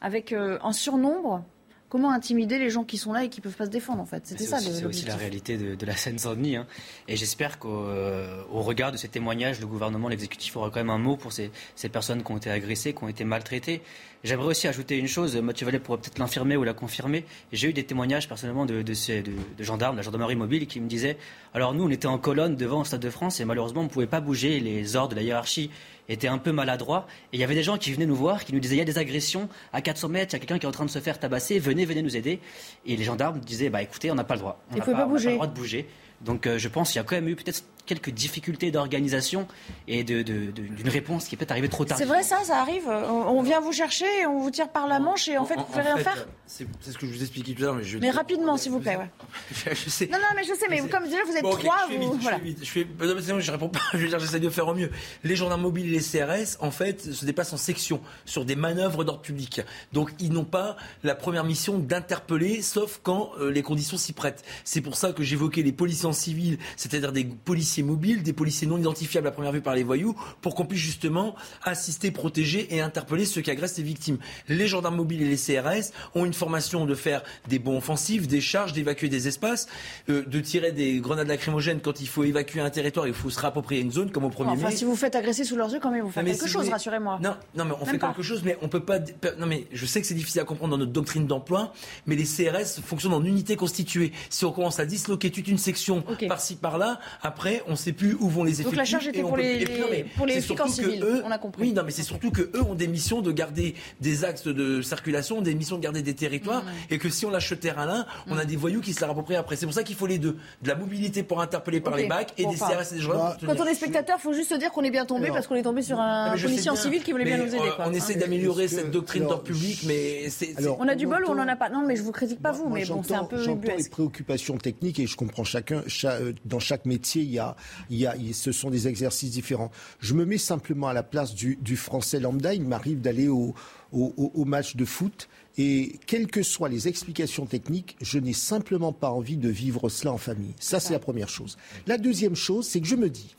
avec euh, un surnombre comment intimider les gens qui sont là et qui ne peuvent pas se défendre en fait? C'était ça C'est aussi la réalité de, la Seine-Saint-Denis. Hein. Et j'espère qu'au euh, regard de ces témoignages, le gouvernement, l'exécutif aura quand même un mot pour ces, personnes qui ont été agressées, qui ont été maltraitées. J'aimerais aussi ajouter une chose, Mathieu Vallet pourrait peut-être l'infirmer ou la confirmer. J'ai eu des témoignages personnellement de, de, ces, de, gendarmes, la gendarmerie mobile, qui me disaient alors nous, on était en colonne devant le Stade de France et malheureusement, on ne pouvait pas bouger. Les ordres de la hiérarchie étaient un peu maladroits. Et il y avait des gens qui venaient nous voir, qui nous disaient il y a des agressions à 400 mètres, il y a quelqu'un qui est en train de se faire tabasser, venez, venez nous aider. Et les gendarmes disaient bah écoutez, on n'a pas le droit. On n'a pas, pas, le droit de bouger. Donc euh, je pense qu'il y a quand même eu peut-être quelques difficultés d'organisation et d'une de, réponse qui est peut-être arrivée trop tard. C'est vrai ça, ça arrive. On, vient vous chercher, on vous tire par la manche et en, fait, vous ne pouvez rien faire C'est ce que je vous expliquais tout à l'heure. Mais, mais rapidement, s'il vous plaît. Ouais. je sais. Non, non, mais je sais, mais comme déjà vous êtes trois, je vous... voilà. Je, fais vite, je, fais... je réponds pas, je veux dire, j'essaie de faire au mieux. Les gendarmes mobiles et les CRS, en fait, se déplacent en section sur des manœuvres d'ordre public. Donc, ils n'ont pas la première mission d'interpeller, sauf quand euh, les conditions s'y prêtent. C'est pour ça que j'évoquais les policiers en civil, c'est-à-dire des policiers mobiles, des policiers non identifiable à première vue par les voyous, pour qu'on puisse justement assister, protéger et interpeller ceux qui agressent les victimes. Les gendarmes mobiles et les CRS ont une formation de faire des bons offensifs, des charges, d'évacuer des espaces, euh, de tirer des grenades lacrymogènes quand il faut évacuer un territoire, il faut se rapproprier une zone comme au premier enfin, si vous faites agresser sous leurs yeux, quand même, vous faites quelque chose, rassurez-moi. Non, non, mais on fait quelque chose, mais on peut pas. Non, mais je sais que c'est difficile à comprendre dans notre doctrine d'emploi, mais les CRS fonctionnent en unité constituée. Si on commence à disloquer toute une section par-ci par-là, après, on ne sait plus où vont les Donc la charge était pour les, pour les flics en civil, on a compris. Oui, non, mais c'est surtout que eux ont des missions de garder des axes de circulation, des missions de garder des territoires, mm. et que si on lâche ce terrain-là, on a mm. des voyous qui se la approprient après. C'est pour ça qu'il faut les deux. De la mobilité pour interpeller par les bacs et des CRS et des gens. Quand on est spectateur, il faut juste se dire qu'on est bien tombé parce qu'on est tombé sur un policier en civil qui voulait bien nous aider. On essaie d'améliorer cette doctrine d'ordre public, mais c'est. On a du bol ou on n'en a pas? Non, mais je vous critique pas vous, mais bon, c'est un peu. J'entends les préoccupations techniques et je comprends chacun. Euh, dans chaque métier, il y a, il y a, ce sont des exercices différents. Je me mets simplement à la place du, français lambda. Il m'arrive d'aller au, au, match de foot. Et quelles que soient les explications techniques, je n'ai simplement pas envie de vivre cela en famille. Ça, c'est la première chose. La deuxième chose, c'est que je me dis,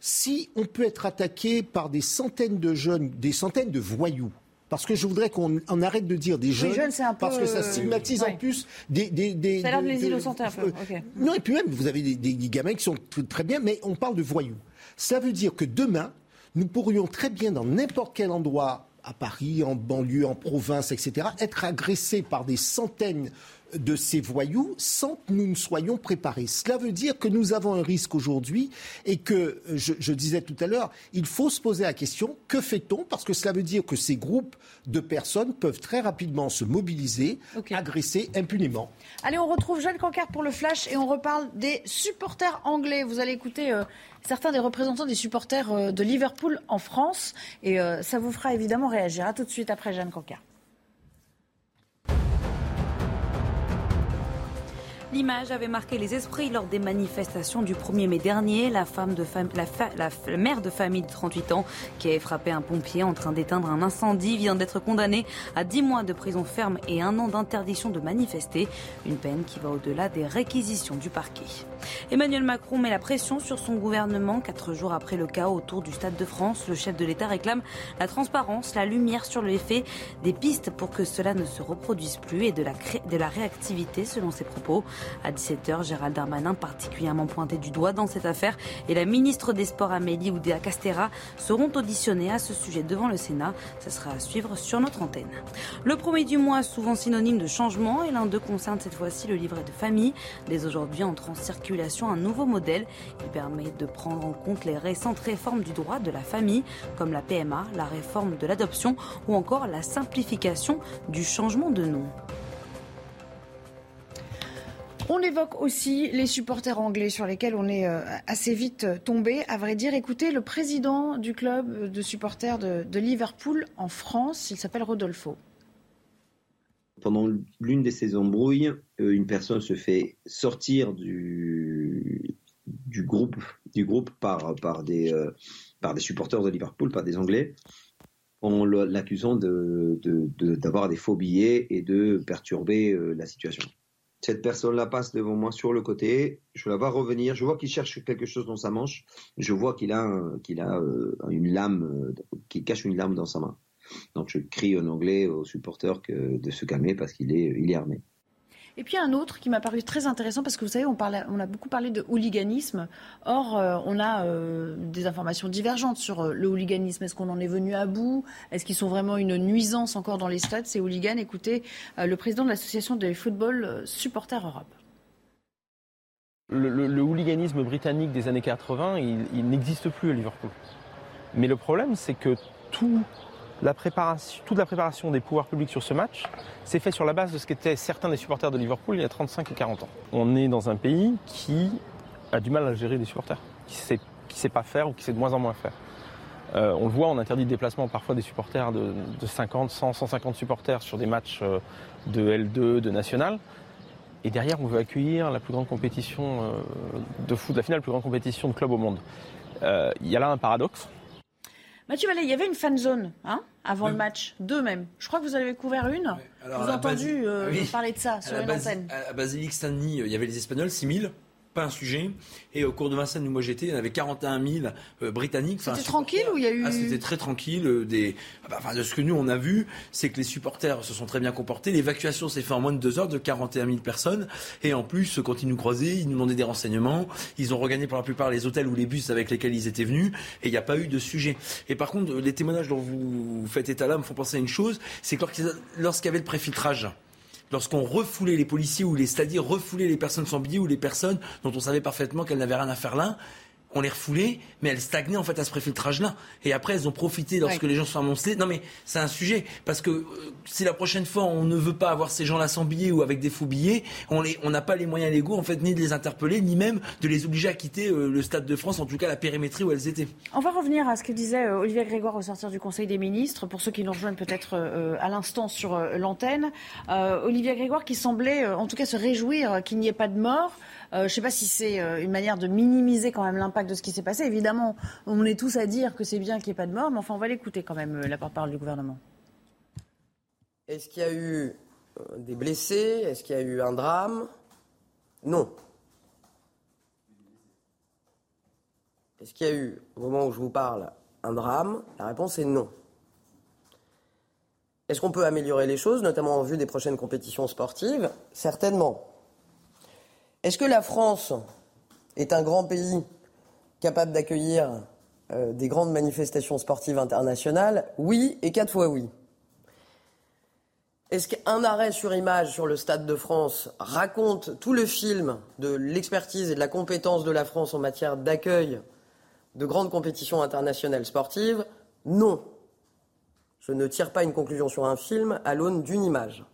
si on peut être attaqué par des centaines de jeunes, des centaines de voyous, parce que je voudrais qu'on arrête de dire des jeunes, parce que ça stigmatise en plus des, des, Ça a l'air de les innocenter un peu. Non, et puis même, vous avez des, gamins qui sont très bien, mais on parle de voyous. Ça veut dire que demain, nous pourrions très bien, dans n'importe quel endroit, à Paris, en banlieue, en province, etc., être agressés par des centaines de ces voyous sans que nous ne soyons préparés. Cela veut dire que nous avons un risque aujourd'hui et que, je, disais tout à l'heure, il faut se poser la question, que fait-on? Parce que cela veut dire que ces groupes de personnes peuvent très rapidement se mobiliser, agresser impunément. Allez, on retrouve Jeanne Cancard pour le flash et on reparle des supporters anglais. Vous allez écouter euh, certains des représentants des supporters euh, de Liverpool en France et euh, ça vous fera évidemment réagir. À tout de suite après Jeanne Cancard. L'image avait marqué les esprits lors des manifestations du 1er mai dernier. La, mère de famille de 38 ans qui avait frappé un pompier en train d'éteindre un incendie vient d'être condamnée à 10 mois de prison ferme et un an d'interdiction de manifester. Une peine qui va au-delà des réquisitions du parquet. Emmanuel Macron met la pression sur son gouvernement. Quatre jours après le chaos autour du Stade de France, le chef de l'État réclame la transparence, la lumière sur le effet, des pistes pour que cela ne se reproduise plus et de la, réactivité selon ses propos. À 17h, Gérald Darmanin, particulièrement pointé du doigt dans cette affaire, et la ministre des Sports Amélie Oudéa Castera seront auditionnés à ce sujet devant le Sénat. Ce sera à suivre sur notre antenne. Le premier du mois, souvent synonyme de changement, et l'un d'eux concerne cette fois-ci le livret de famille. Dès aujourd'hui, en un nouveau modèle. Il permet de prendre en compte les récentes réformes du droit de la famille, comme la PMA, la réforme de l'adoption ou encore la simplification du changement de nom. On évoque aussi les supporters anglais sur lesquels on est euh, assez vite tombé. À vrai dire, écoutez, le président du club de supporters de, Liverpool en France, il s'appelle Rodolfo. Pendant l'une de ces embrouilles, euh, une personne se fait sortir du, du groupe, du groupe par, par, des, par des supporters de Liverpool, par des Anglais, en l'accusant d'avoir de, des faux billets et de perturber la situation. Cette personne-là passe devant moi sur le côté. Je la vois revenir. Je vois qu'il cherche quelque chose dans sa manche. Je vois qu'il a, qu'il a euh, une lame, euh, qu'il cache une lame dans sa main. Donc je crie en anglais aux supporters que de se calmer parce qu'il est, il est armé. Et puis un autre qui m'a paru très intéressant parce que vous savez, on, on a beaucoup parlé de hooliganisme. Or, euh, on a euh, des informations divergentes sur euh, le hooliganisme. Est-ce qu'on en est venu à bout? Est-ce qu'ils sont vraiment une nuisance encore dans les stades, ces hooligans? Écoutez, le président de l'association des football supporters Europe. Le, hooliganisme britannique des années 80, il n'existe plus à Liverpool. Mais le problème, c'est que tout la préparation, toute la préparation des pouvoirs publics sur ce match s'est fait sur la base de ce qu'étaient certains des supporters de Liverpool il y a 35 et 40 ans. On est dans un pays qui a du mal à gérer les supporters, qui ne sait, pas faire ou qui sait de moins en moins faire. Euh, on le voit, on interdit le déplacement parfois des supporters de, 50, 100, 150 supporters sur des matchs euh, de L2, de national. Et derrière, on veut accueillir la plus grande compétition euh, de foot, la finale, la plus grande compétition de club au monde. Il y a là un paradoxe, Mathieu Vallet, il y avait une fan zone hein, avant le match, deux même. Je crois que vous avez couvert une. vous avez entendu euh, parler de ça sur une antenne. À Basilique Saint-Denis, il y avait les Espagnols, 6000 pas un sujet. Et au cours de Vincennes où moi j'étais, il y en avait 41 000 euh, britanniques. C'était tranquille ou il y a eu ah, C'était très tranquille. Euh, des... Ah bah, enfin, de ce que nous on a vu, c'est que les supporters se sont très bien comportés. L'évacuation s'est faite en moins de deux heures de 41 000 personnes. Et en plus, quand ils nous croisaient, ils nous demandaient des renseignements. Ils ont regagné pour la plupart les hôtels ou les bus avec lesquels ils étaient venus. Et il n'y a pas eu de sujet. Et par contre, les témoignages dont vous faites état là me font penser à une chose, c'est que lorsqu'il y avait le préfiltrage, lorsqu'on refoulait les policiers ou les, c'est-à-dire refoulait les personnes sans billets ou les personnes dont on savait parfaitement qu'elles n'avaient rien à faire là, on les refoulait, mais elles stagnaient en fait à ce préfiltrage-là. Et après, elles ont profité lorsque les gens sont annoncés. Non, mais c'est un sujet parce que euh, si la prochaine fois on ne veut pas avoir ces gens-là sans billets ou avec des faux billets, on n'a pas les moyens légaux en fait ni de les interpeller, ni même de les obliger à quitter euh, le stade de France, en tout cas la périmétrie où elles étaient. On va revenir à ce que disait euh, Olivier Grégoire au sortir du Conseil des ministres. Pour ceux qui nous rejoignent peut-être à l'instant sur l'antenne, Olivier Grégoire qui semblait en tout cas se réjouir qu'il n'y ait pas de mort. Euh, je ne sais pas si c'est euh, une manière de minimiser quand même l'impact de ce qui s'est passé. Évidemment, on est tous à dire que c'est bien qu'il n'y ait pas de mort, mais enfin, on va l'écouter quand même, euh, la porte-parole du gouvernement. Est-ce qu'il y a eu des blessés? Est-ce qu'il y a eu un drame? Non. Est-ce qu'il y a eu, au moment où je vous parle, un drame? La réponse est non. Est-ce qu'on peut améliorer les choses, notamment en vue des prochaines compétitions sportives? Certainement. Est-ce que la France est un grand pays capable d'accueillir euh, des grandes manifestations sportives internationales? Oui, et quatre fois oui. Est-ce qu'un arrêt sur image sur le Stade de France raconte tout le film de l'expertise et de la compétence de la France en matière d'accueil de grandes compétitions internationales sportives? Non. Je ne tire pas une conclusion sur un film à l'aune d'une image.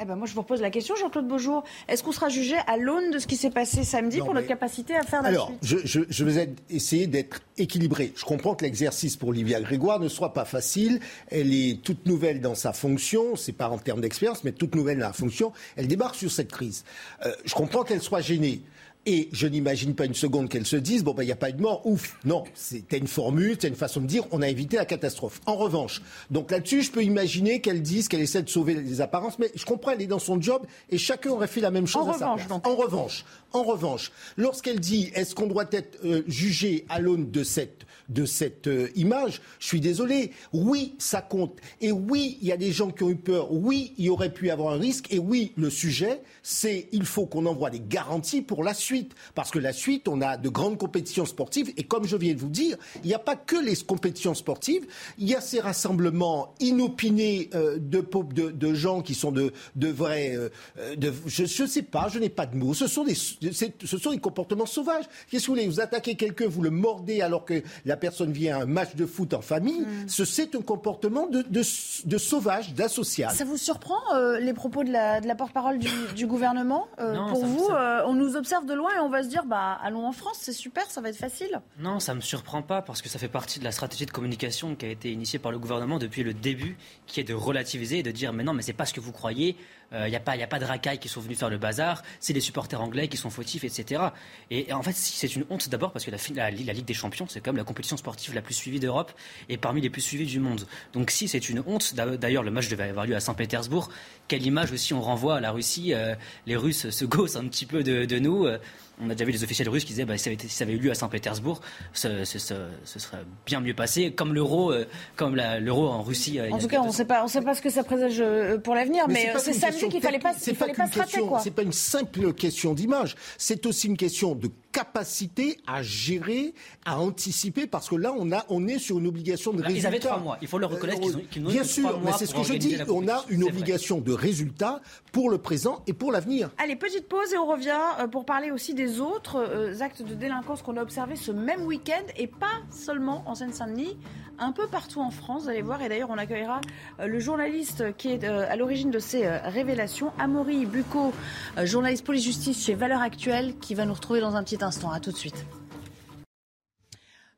Eh ben moi, je vous repose la question, Jean-Claude Beaujour. Est-ce qu'on sera jugé à l'aune de ce qui s'est passé samedi pour notre capacité à faire la Alors, je, je, je, vais essayer d'être équilibré. Je comprends que l'exercice pour Olivia Grégoire ne soit pas facile. Elle est toute nouvelle dans sa fonction. C'est pas en termes d'expérience, mais toute nouvelle dans la fonction. Elle débarque sur cette crise. Euh, je comprends qu'elle soit gênée. Et je n'imagine pas une seconde qu'elle se dise bon ben il n'y a pas eu de mort, ouf. Non, c'était une formule, c'était une façon de dire on a évité la catastrophe. En revanche, donc là-dessus, je peux imaginer qu'elle dise qu'elle essaie de sauver les apparences, mais je comprends, elle est dans son job et chacun aurait fait la même chose. En à revanche, sa donc. En revanche, en revanche, lorsqu'elle dit est-ce qu'on doit être euh, jugé à l'aune de cette de cette euh, image, je suis désolé. Oui, ça compte. Et oui, il y a des gens qui ont eu peur. Oui, il y aurait pu avoir un risque. Et oui, le sujet, c'est il faut qu'on envoie des garanties pour la suite. Parce que la suite, on a de grandes compétitions sportives. Et comme je viens de vous dire, il n'y a pas que les compétitions sportives. Il y a ces rassemblements inopinés euh, de, de, de, gens qui sont de, de vrais. Euh, de, je ne sais pas, je n'ai pas de mots. Ce sont, des, ce sont des comportements sauvages. Qu'est-ce que vous voulez Vous attaquez quelqu'un, vous le mordez alors que la personne vient à un match de foot en famille. Mm. Ce c'est un comportement de, de, de sauvage, d'asocial. Ça vous surprend euh, les propos de la, de la porte-parole du, du, gouvernement euh, Non, Pour vous, euh, on nous observe de loin et on va se dire bah allons en France, c'est super, ça va être facile. Non, ça me surprend pas parce que ça fait partie de la stratégie de communication qui a été initiée par le gouvernement depuis le début, qui est de relativiser et de dire mais non, mais c'est pas ce que vous croyez. Il n'y a, pas- y a pas de racailles qui sont venus faire le bazar, c'est les supporters anglais qui sont fautifs, etc. Et, en fait, c'est une honte d'abord parce que la, Ligue des Champions, c'est quand même la compétition sportive la plus suivie d'Europe et parmi les plus suivies du monde. Donc si c'est une honte, d'a- d'ailleurs le match devait avoir lieu à Saint-Pétersbourg, quelle image aussi on renvoie à la Russie euh, Les Russes se gaussent un petit peu de, de nous. euh, on a déjà vu les officiels russes qui disaient bah, si, ça avait été- si ça avait eu lieu à Saint-Pétersbourg, ce, ce- ce- ce serait bien mieux passé, comme l'euro, euh, comme l'euro en Russie. euh, En a tout cas, on ne sait pas, on sait pas ce que ça présage euh, pour l'avenir, mais, euh, c'est samedi question qu'il fallait pas, il fallait pas se rater. C'est pas une simple question d'image. C'est aussi une question de capacité à gérer, à anticiper, parce que là, on a, on est sur une obligation de Bah, ils résultat. avaient trois mois. Il faut le reconnaître qu'ils ont- qu'ils n'ont Bien sûr, trois mais c'est ce que je dis. On a une vrai. obligation de résultat pour le présent et pour l'avenir. Allez, petite pause et on revient euh, pour parler aussi des autres euh, actes de délinquance qu'on a observés ce même week-end et pas seulement en Seine-Saint-Denis, un peu partout en France, vous allez voir. Et d'ailleurs, on accueillera euh, le journaliste qui est euh, à l'origine de ces euh, révélations, Amaury Bucco, euh, journaliste police-justice chez Valeurs Actuelles, qui va nous retrouver dans un petit instant. À tout de suite.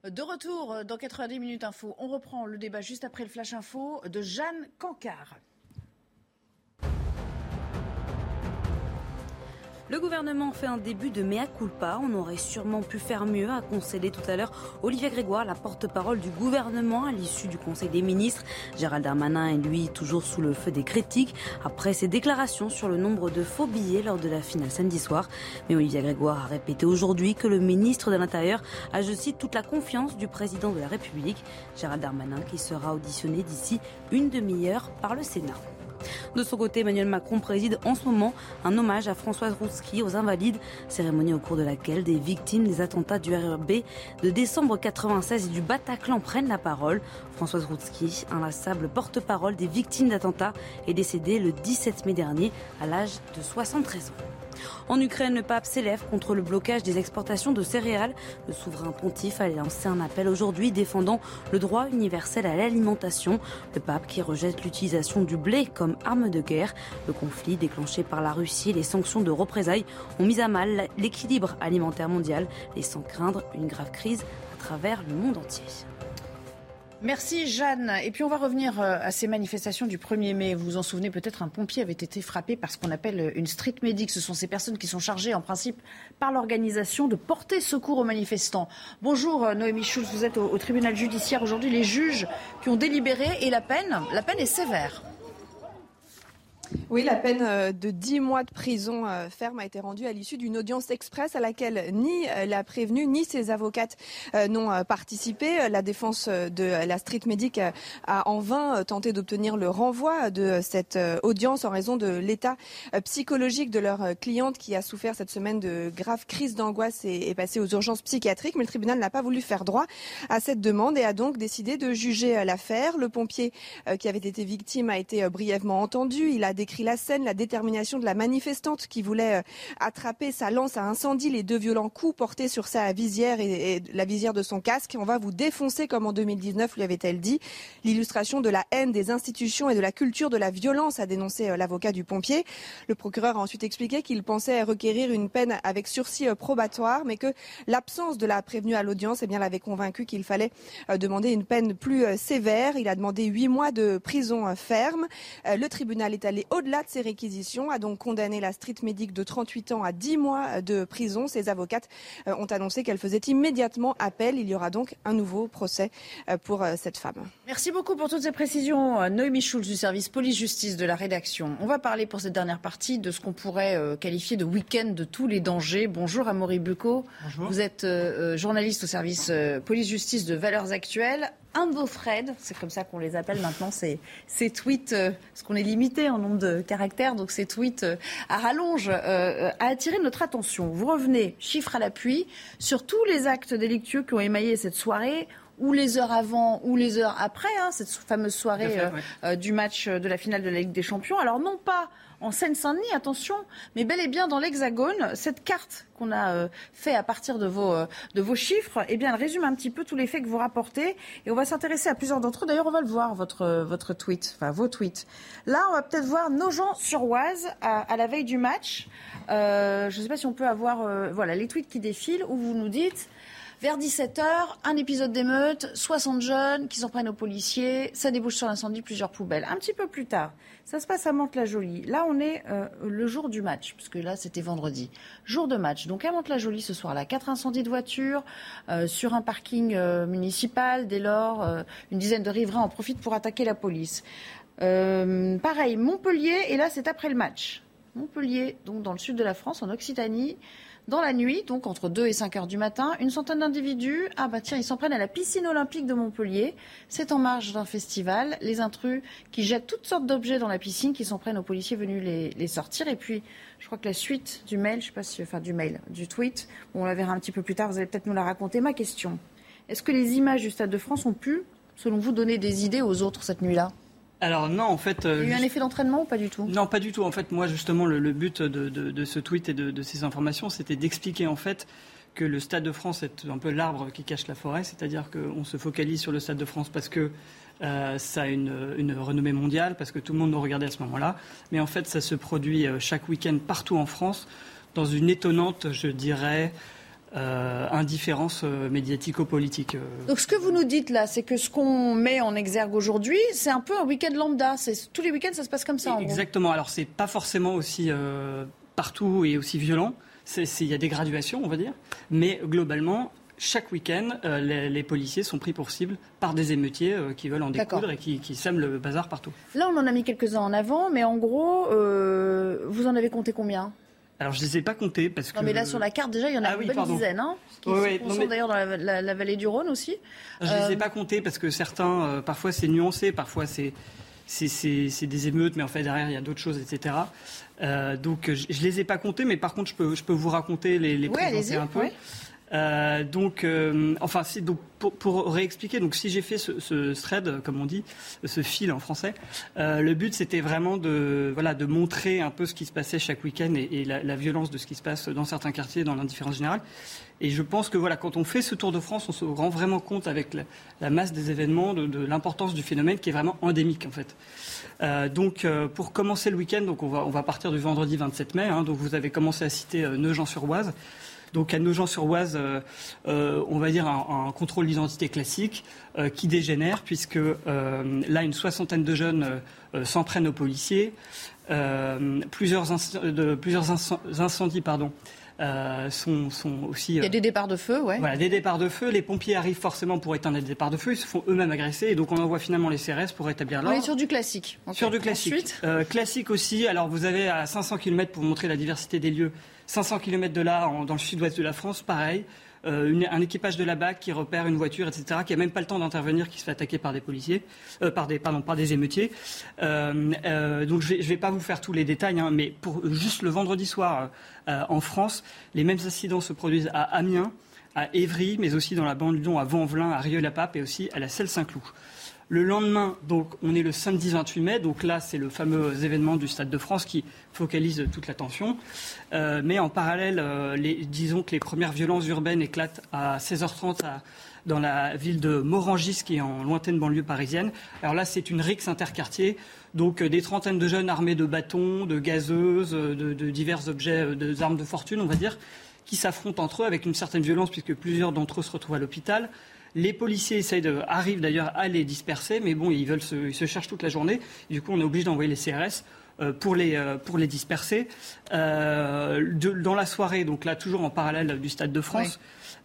De retour dans 90 minutes info, on reprend le débat juste après le flash info de Jeanne Cancard. Le gouvernement fait un début de mea culpa. On aurait sûrement pu faire mieux, a concédé tout à l'heure Olivier Grégoire, la porte-parole du gouvernement à l'issue du Conseil des ministres. Gérald Darmanin est lui toujours sous le feu des critiques après ses déclarations sur le nombre de faux billets lors de la finale samedi soir. Mais Olivier Grégoire a répété aujourd'hui que le ministre de l'Intérieur a, je cite, toute la confiance du président de la République, Gérald Darmanin, qui sera auditionné d'ici une demi-heure par le Sénat. De son côté, Emmanuel Macron préside en ce moment un hommage à Françoise Routsky aux Invalides, cérémonie au cours de laquelle des victimes des attentats du RRB de décembre 96 et du Bataclan prennent la parole. Françoise Routsky, inlassable porte-parole des victimes d'attentats, est décédée le 17 mai dernier à l'âge de 73 ans. En Ukraine, le pape s'élève contre le blocage des exportations de céréales. Le souverain pontife a lancé un appel aujourd'hui défendant le droit universel à l'alimentation. Le pape qui rejette l'utilisation du blé comme arme de guerre. Le conflit déclenché par la Russie et les sanctions de représailles ont mis à mal l'équilibre alimentaire mondial, laissant craindre une grave crise à travers le monde entier. Merci Jeanne. Et puis on va revenir euh, à ces manifestations du 1er mai. Vous vous en souvenez peut-être, un pompier avait été frappé par ce qu'on appelle une street medic. Ce sont ces personnes qui sont chargées en principe par l'organisation de porter secours aux manifestants. Bonjour euh, Noémie Schulz, vous êtes au, au tribunal judiciaire aujourd'hui. Les juges qui ont délibéré et la peine, la peine est sévère. Oui, la peine euh, de 10 mois de prison euh, ferme a été rendue à l'issue d'une audience express à laquelle ni euh, la prévenue ni ses avocates n'ont participé. La défense de la street medic a en vain tenté d'obtenir le renvoi de cette audience en raison de l'état psychologique de leur cliente qui a souffert cette semaine de graves crises d'angoisse et est passée aux urgences psychiatriques. Mais le tribunal n'a pas voulu faire droit à cette demande et a donc décidé de juger l'affaire. Le pompier qui avait été victime a été brièvement entendu. Il a décrit la scène, la détermination de la manifestante qui voulait euh, attraper sa lance à incendie, les deux violents coups portés sur sa visière et, la visière de son casque. On va vous défoncer comme en 2019, lui avait-elle dit. L'illustration de la haine des institutions et de la culture de la violence, a dénoncé euh, l'avocat du pompier. Le procureur a ensuite expliqué qu'il pensait requérir une peine avec sursis euh, probatoire, mais que l'absence de la prévenue à l'audience eh bien, l'avait convaincu qu'il fallait demander une peine plus sévère. Il a demandé huit mois de prison ferme. Le tribunal est allé au-delà de ces réquisitions, a donc condamné la street médic de 38 ans à 10 mois de prison. Ses avocates euh, ont annoncé qu'elle faisait immédiatement appel. Il y aura donc un nouveau procès euh, pour euh, cette femme. Merci beaucoup pour toutes ces précisions. Noémie Schulz du service police-justice de la rédaction. On va parler pour cette dernière partie de ce qu'on pourrait qualifier de week-end de tous les dangers. Bonjour Amaury Bucco. Bonjour. Vous êtes journaliste au service police-justice de Valeurs Actuelles un de vos Fred, c'est comme ça qu'on les appelle maintenant, ces, tweets, euh, parce qu'on est limité en nombre de caractères, donc ces tweets euh, à rallonge, euh, a attiré notre attention. Vous revenez, chiffre à l'appui, sur tous les actes délictueux qui ont émaillé cette soirée ou les heures avant ou les heures après, hein, cette fameuse soirée du match de la finale de la Ligue des Champions. Alors non pas en Seine-Saint-Denis, attention, mais bel et bien dans l'Hexagone. Cette carte qu'on a euh, fait à partir de vos, euh, de vos chiffres, eh bien, elle résume un petit peu tous les faits que vous rapportez. Et on va s'intéresser à plusieurs d'entre eux. D'ailleurs, on va le voir, votre, euh, votre tweet, enfin vos tweets. Là, on va peut-être voir Nogent-sur-Oise à, à, la veille du match. je ne sais pas si on peut avoir voilà, les tweets qui défilent où vous nous dites vers 17h, un épisode d'émeute, 60 jeunes qui s'en prennent aux policiers, ça débouche sur l'incendie, plusieurs poubelles. Un petit peu plus tard, ça se passe à Mantes-la-Jolie. Là, on est euh, le jour du match, puisque là, c'était vendredi. Jour de match. Donc à Mantes-la-Jolie ce soir-là, quatre incendies de voitures euh, sur un parking euh, municipal. Dès lors, une dizaine de riverains en profitent pour attaquer la police. pareil, Montpellier, et là, c'est après le match. Montpellier, donc dans le sud de la France, en Occitanie. Dans la nuit, donc entre 2 et 5 heures du matin, une centaine d'individus, ah bah tiens, ils s'en prennent à la piscine olympique de Montpellier. C'est en marge d'un festival. Les intrus qui jettent toutes sortes d'objets dans la piscine, qui s'en prennent aux policiers venus les, sortir. Et puis, je crois que la suite du mail, je sais pas si, enfin du mail, du tweet, on la verra un petit peu plus tard, vous allez peut-être nous la raconter. Ma question, est-ce que les images du Stade de France ont pu, selon vous, donner des idées aux autres cette nuit-là? Alors non, en fait... Il y a eu un effet d'entraînement ou pas du tout? Non, pas du tout. En fait, moi, justement, le, but de, ce tweet et de, ces informations, c'était d'expliquer, en fait, que le Stade de France est un peu l'arbre qui cache la forêt, c'est-à-dire qu'on se focalise sur le Stade de France parce que euh, ça a une, renommée mondiale, parce que tout le monde nous regardait à ce moment-là. Mais en fait, ça se produit euh, chaque week-end partout en France, dans une étonnante, je dirais, euh, indifférence euh, médiatico-politique. Euh. Donc ce que vous nous dites là, c'est que ce qu'on met en exergue aujourd'hui, c'est un peu un week-end lambda. Tous les week-ends, ça se passe comme ça. En Exactement. Alors c'est pas forcément aussi partout et aussi violent. Il y a des graduations, on va dire. Mais globalement, chaque week-end, les, policiers sont pris pour cible par des émeutiers qui veulent en découdre et qui, qui, sèment le bazar partout. Là, on en a mis quelques-uns en avant, mais en gros, vous en avez compté combien? Alors je ne les ai pas comptés parce que. Non mais là sur la carte déjà il y en a ah une bonne dizaine, hein, qui sont d'ailleurs dans la, vallée du Rhône aussi. Je ne les ai euh, pas comptés parce que certains, euh, parfois c'est nuancé, parfois c'est c'est des émeutes, mais en fait derrière il y a d'autres choses, etc. Euh, donc je, ne les ai pas comptés, mais par contre je peux je peux vous raconter les, les présenter un peu. Euh, donc, euh, enfin, pour, réexpliquer, donc si j'ai fait ce, thread, comme on dit, ce fil en français, euh, le but c'était vraiment de, voilà, de montrer un peu ce qui se passait chaque week-end et, la, violence de ce qui se passe dans certains quartiers, dans l'indifférence générale. Et je pense que voilà, quand on fait ce tour de France, on se rend vraiment compte avec la, masse des événements de, l'importance du phénomène qui est vraiment endémique en fait. Donc, pour commencer le week-end, donc on va, on va partir du vendredi 27 mai. Hein, donc, vous avez commencé à citer euh, Nogent-sur-Oise. Donc à Nogent-sur-Oise, euh, euh, on va dire un, contrôle d'identité classique euh, qui dégénère puisque là une soixantaine de jeunes s'en prennent aux policiers, plusieurs, de, plusieurs incendies pardon, sont, sont, aussi. Il y a des départs de feu, ouais. Voilà, des départs de feu. Les pompiers arrivent forcément pour éteindre les départs de feu. Ils se font eux-mêmes agresser et donc on envoie finalement les CRS pour établir l'ordre. On est sur du classique. Sur du classique. classique aussi. Alors vous avez à 500 km pour montrer la diversité des lieux. 500 km de là, dans le sud-ouest de la France, pareil. Euh, un équipage de la BAC qui repère une voiture, etc., qui n'a même pas le temps d'intervenir, qui se fait attaquer par des policiers, euh, par des, pardon, par des émeutiers. Euh, donc je ne vais, pas vous faire tous les détails, hein, mais pour juste le vendredi soir en France, les mêmes incidents se produisent à Amiens, à Évry, mais aussi dans la bande Lyon, à Vanvelin, à Rieux-la-Pape et aussi à la Selle-Saint-Cloud. Le lendemain, donc, on est le samedi 28 mai, donc là, c'est le fameux événement du Stade de France qui focalise toute l'attention. Euh, mais en parallèle, euh, disons que les premières violences urbaines éclatent à 16h30 dans la ville de Morangis, qui est en lointaine banlieue parisienne. Alors là, c'est une rixe interquartier. Donc euh, des trentaines de jeunes armés de bâtons, de gazeuses, de, divers objets, de, armes de fortune, on va dire, qui s'affrontent entre eux avec une certaine violence, puisque plusieurs d'entre eux se retrouvent à l'hôpital. Les policiers arrivent d'ailleurs à les disperser, mais bon, ils, veulent se, se cherchent toute la journée. Du coup, on est obligé d'envoyer les CRS euh, pour les, euh, pour les disperser. Euh, dans la soirée, donc là, toujours en parallèle du Stade de France,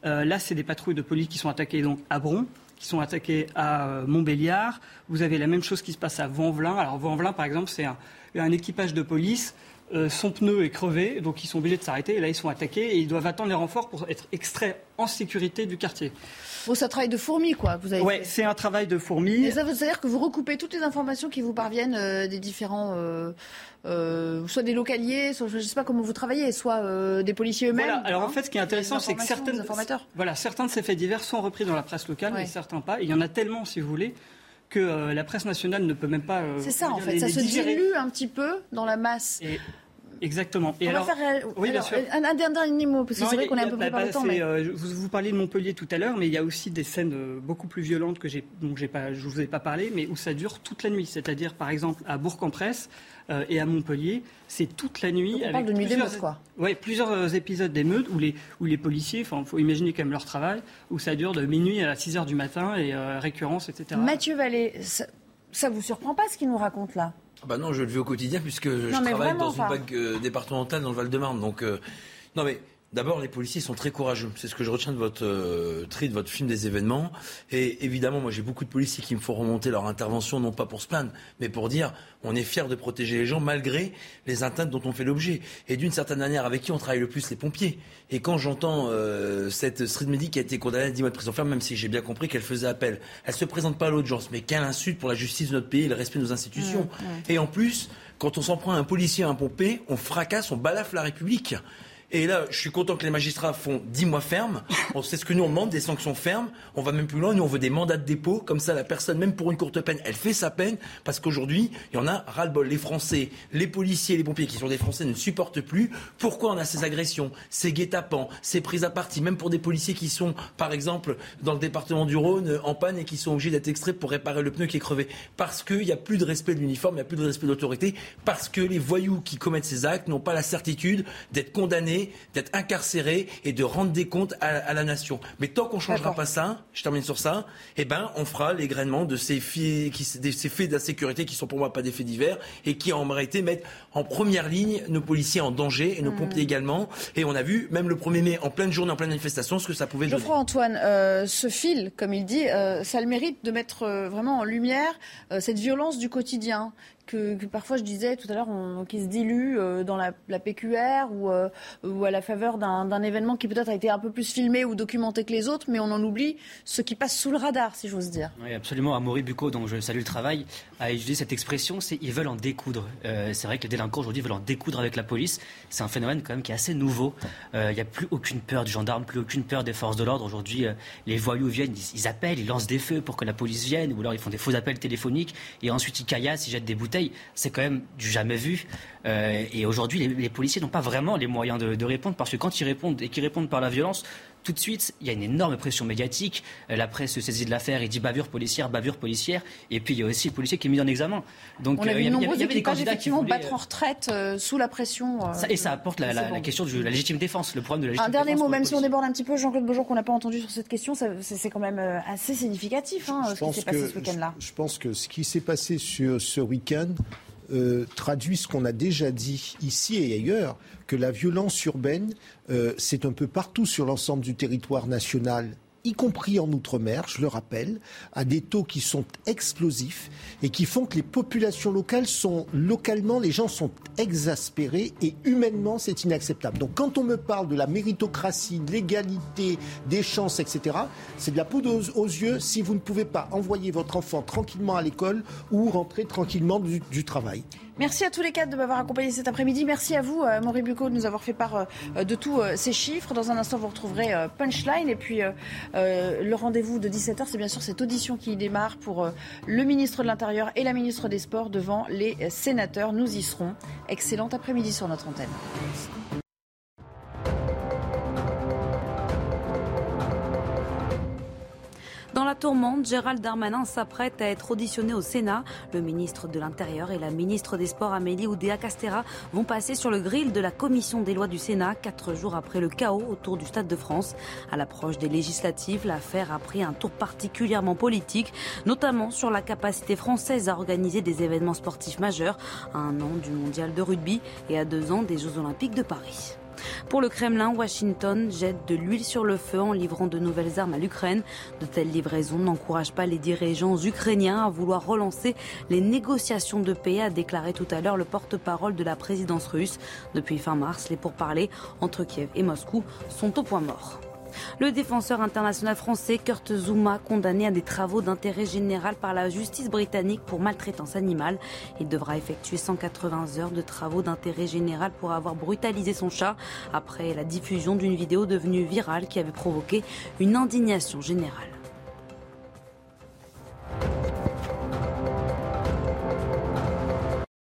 là, c'est des patrouilles de police qui sont attaquées donc, à Bron qui sont attaquées à Montbéliard. Vous avez la même chose qui se passe à Vanvelin. Alors Vanvelin, par exemple, c'est un, équipage de police son pneu est crevé, donc ils sont obligés de s'arrêter. Et là, ils sont attaqués et ils doivent attendre les renforts pour être extraits en sécurité du quartier. Bon, c'est un travail de fourmi, quoi. Vous avez. Ouais, c'est un travail de fourmi. Et ça veut dire que vous recoupez toutes les informations qui vous parviennent euh, des différents, euh, euh, soit des localiers, soit je ne sais pas comment vous travaillez, soit des policiers eux-mêmes. Voilà. Alors en fait, ce qui est intéressant, c'est que certaines, voilà, certains de ces faits divers sont repris dans la presse locale, mais certains pas. il y en a tellement, si vous voulez que la presse nationale ne peut même pas. c'est ça, en fait. ça se dilue un petit peu dans la masse. Exactement. Et On alors, va faire oui, bien sûr. Un, dernier mot, parce que c'est vrai qu'on est un peu le temps. Mais... Euh, vous, vous parliez de Montpellier tout à l'heure, mais il y a aussi des scènes euh, beaucoup plus violentes que j'ai, dont pas, je ne vous ai pas parlé, mais où ça dure toute la nuit. C'est-à-dire, par exemple, à Bourg-en-Bresse euh, et à Montpellier, c'est toute la nuit. on parle de nuit d'émeute, quoi. Oui, plusieurs épisodes d'émeute où les, où les policiers, il faut imaginer quand même leur travail, où ça dure de minuit à 6 heures du matin et récurrence, etc. Mathieu Vallée, ça, ne vous surprend pas ce qu'il nous raconte là? Bah non, je le vis au quotidien puisque je travaille dans une banque euh, départementale dans le Val-de-Marne. Donc, euh, non mais D'abord, les policiers sont très courageux. C'est ce que je retiens de votre euh, tri, de votre film des événements. Et évidemment, moi, j'ai beaucoup de policiers qui me font remonter leur intervention, non pas pour se plaindre, mais pour dire on est fier de protéger les gens malgré les atteintes dont on fait l'objet. Et d'une certaine manière, avec qui on travaille le plus Les pompiers. Et quand j'entends euh, cette street medic qui a été condamnée à 10 mois de prison ferme, même si j'ai bien compris qu'elle faisait appel, elle se présente pas à l'audience. Mais quelle insulte pour la justice de notre pays et le respect de nos institutions. Et en plus, quand on s'en prend à un policier, à un pompier, on fracasse, on balafre la République. Et là, je suis content que les magistrats font 10 mois ferme. Sait ce que nous on demande, des sanctions fermes. On va même plus loin. Nous, on veut des mandats de dépôt. Comme ça, la personne, même pour une courte peine, elle fait sa peine. Parce qu'aujourd'hui, il y en a ras-le-bol. Les Français, les policiers, les pompiers qui sont des Français ne supportent plus. Pourquoi on a ces agressions, ces guet-apens, ces prises à partie, même pour des policiers qui sont, par exemple, dans le département du Rhône, en panne et qui sont obligés d'être extraits pour réparer le pneu qui est crevé? Parce qu'il n'y a plus de respect de l'uniforme, il n'y a plus de respect de l'autorité. Parce que les voyous qui commettent ces actes n'ont pas la certitude d'être condamnés, d'être incarcérés et de rendre des comptes à, la nation. Mais tant qu'on ne changera pas ça, je termine sur ça, eh ben, on fera l'égrainement de ces, faits, qui, ces faits d'insécurité qui sont pour moi pas des faits divers et qui en réalité mettent en première ligne nos policiers en danger et nos mmh. pompiers également. Et on a vu, même le 1er mai, en pleine journée, en pleine manifestation, ce que ça pouvait donner. Geoffroy Antoine, euh, ce fil, comme il dit, euh, ça a le mérite de mettre euh, vraiment en lumière cette violence du quotidien que, parfois je disais tout à l'heure, qui se dilue euh, dans la, PQR ou, euh, ou, à la faveur d'un événement qui peut-être a été un peu plus filmé ou documenté que les autres, mais on en oublie ce qui passe sous le radar, si j'ose dire. Oui, absolument. Amaury Bucco, dont je salue le travail, a utilisé cette expression, c'est ils veulent en découdre. Euh, c'est vrai que les délinquants aujourd'hui veulent en découdre avec la police. C'est un phénomène quand même qui est assez nouveau. Il n'y a plus aucune peur du gendarme, plus aucune peur des forces de l'ordre. Aujourd'hui, les voyous viennent, ils, appellent, ils lancent des feux pour que la police vienne, ou alors ils font des faux appels téléphoniques, et ensuite ils caillassent, ils jettent des bouteilles c'est quand même du jamais vu. Euh, et aujourd'hui, les, policiers n'ont pas vraiment les moyens de, répondre parce que quand ils répondent et qu'ils répondent par la violence, tout de suite, il y a une énorme pression médiatique. Euh, la presse se saisit de l'affaire et dit bavure policière, bavure policière. Et puis il y a aussi le policier qui est mis en examen. Donc On a euh, il y, avait des candidats qui voulaient battre en retraite sous la pression. et ça apporte la, question de la légitime défense, le problème de la légitime Un dernier mot, même si on déborde un petit peu, Jean-Claude Beaujour, qu'on n'a pas entendu sur cette question, c'est quand même assez significatif hein, ce qui s'est passé ce week-end-là. Je pense que ce qui s'est passé sur ce week-end euh, traduit ce qu'on a déjà dit ici et ailleurs, que la violence urbaine, euh, c'est un peu partout sur l'ensemble du territoire national y compris en Outre-mer, je le rappelle, à des taux qui sont explosifs et qui font que les populations locales sont, localement, les gens sont exaspérés et humainement, c'est inacceptable. Donc quand on me parle de la méritocratie, de l'égalité, des chances, etc., c'est de la poudre aux, yeux si vous ne pouvez pas envoyer votre enfant tranquillement à l'école ou rentrer tranquillement du travail. Merci à tous les quatre de m'avoir accompagné cet après-midi. Merci à vous, euh, Maurice Bucco, de nous avoir fait part euh, de tous euh, ces chiffres. Dans un instant, vous retrouverez Punchline. Et puis, le rendez-vous de 17h, c'est bien sûr cette audition qui démarre pour le ministre de l'Intérieur et la ministre des Sports devant les sénateurs. Nous y serons. Excellent après-midi sur notre antenne. Dans la tourmente, Gérald Darmanin s'apprête à être auditionné au Sénat. Le ministre de l'Intérieur et la ministre des Sports Amélie Oudéa Castera vont passer sur le grill de la commission des lois du Sénat quatre jours après le chaos autour du Stade de France. À l'approche des législatives, l'affaire a pris un tour particulièrement politique, notamment sur la capacité française à organiser des événements sportifs majeurs à un an du mondial de rugby et à deux ans des Jeux olympiques de Paris. Pour le Kremlin, Washington jette de l'huile sur le feu en livrant de nouvelles armes à l'Ukraine. De telles livraisons n'encouragent pas les dirigeants ukrainiens à vouloir relancer les négociations de paix, a déclaré tout à l'heure le porte-parole de la présidence russe. Depuis fin mars, les pourparlers entre Kiev et Moscou sont au point mort. Le défenseur international français Kurt Zuma, condamné à des travaux d'intérêt général par la justice britannique pour maltraitance animale, il devra effectuer 180 heures de travaux d'intérêt général pour avoir brutalisé son chat après la diffusion d'une vidéo devenue virale qui avait provoqué une indignation générale.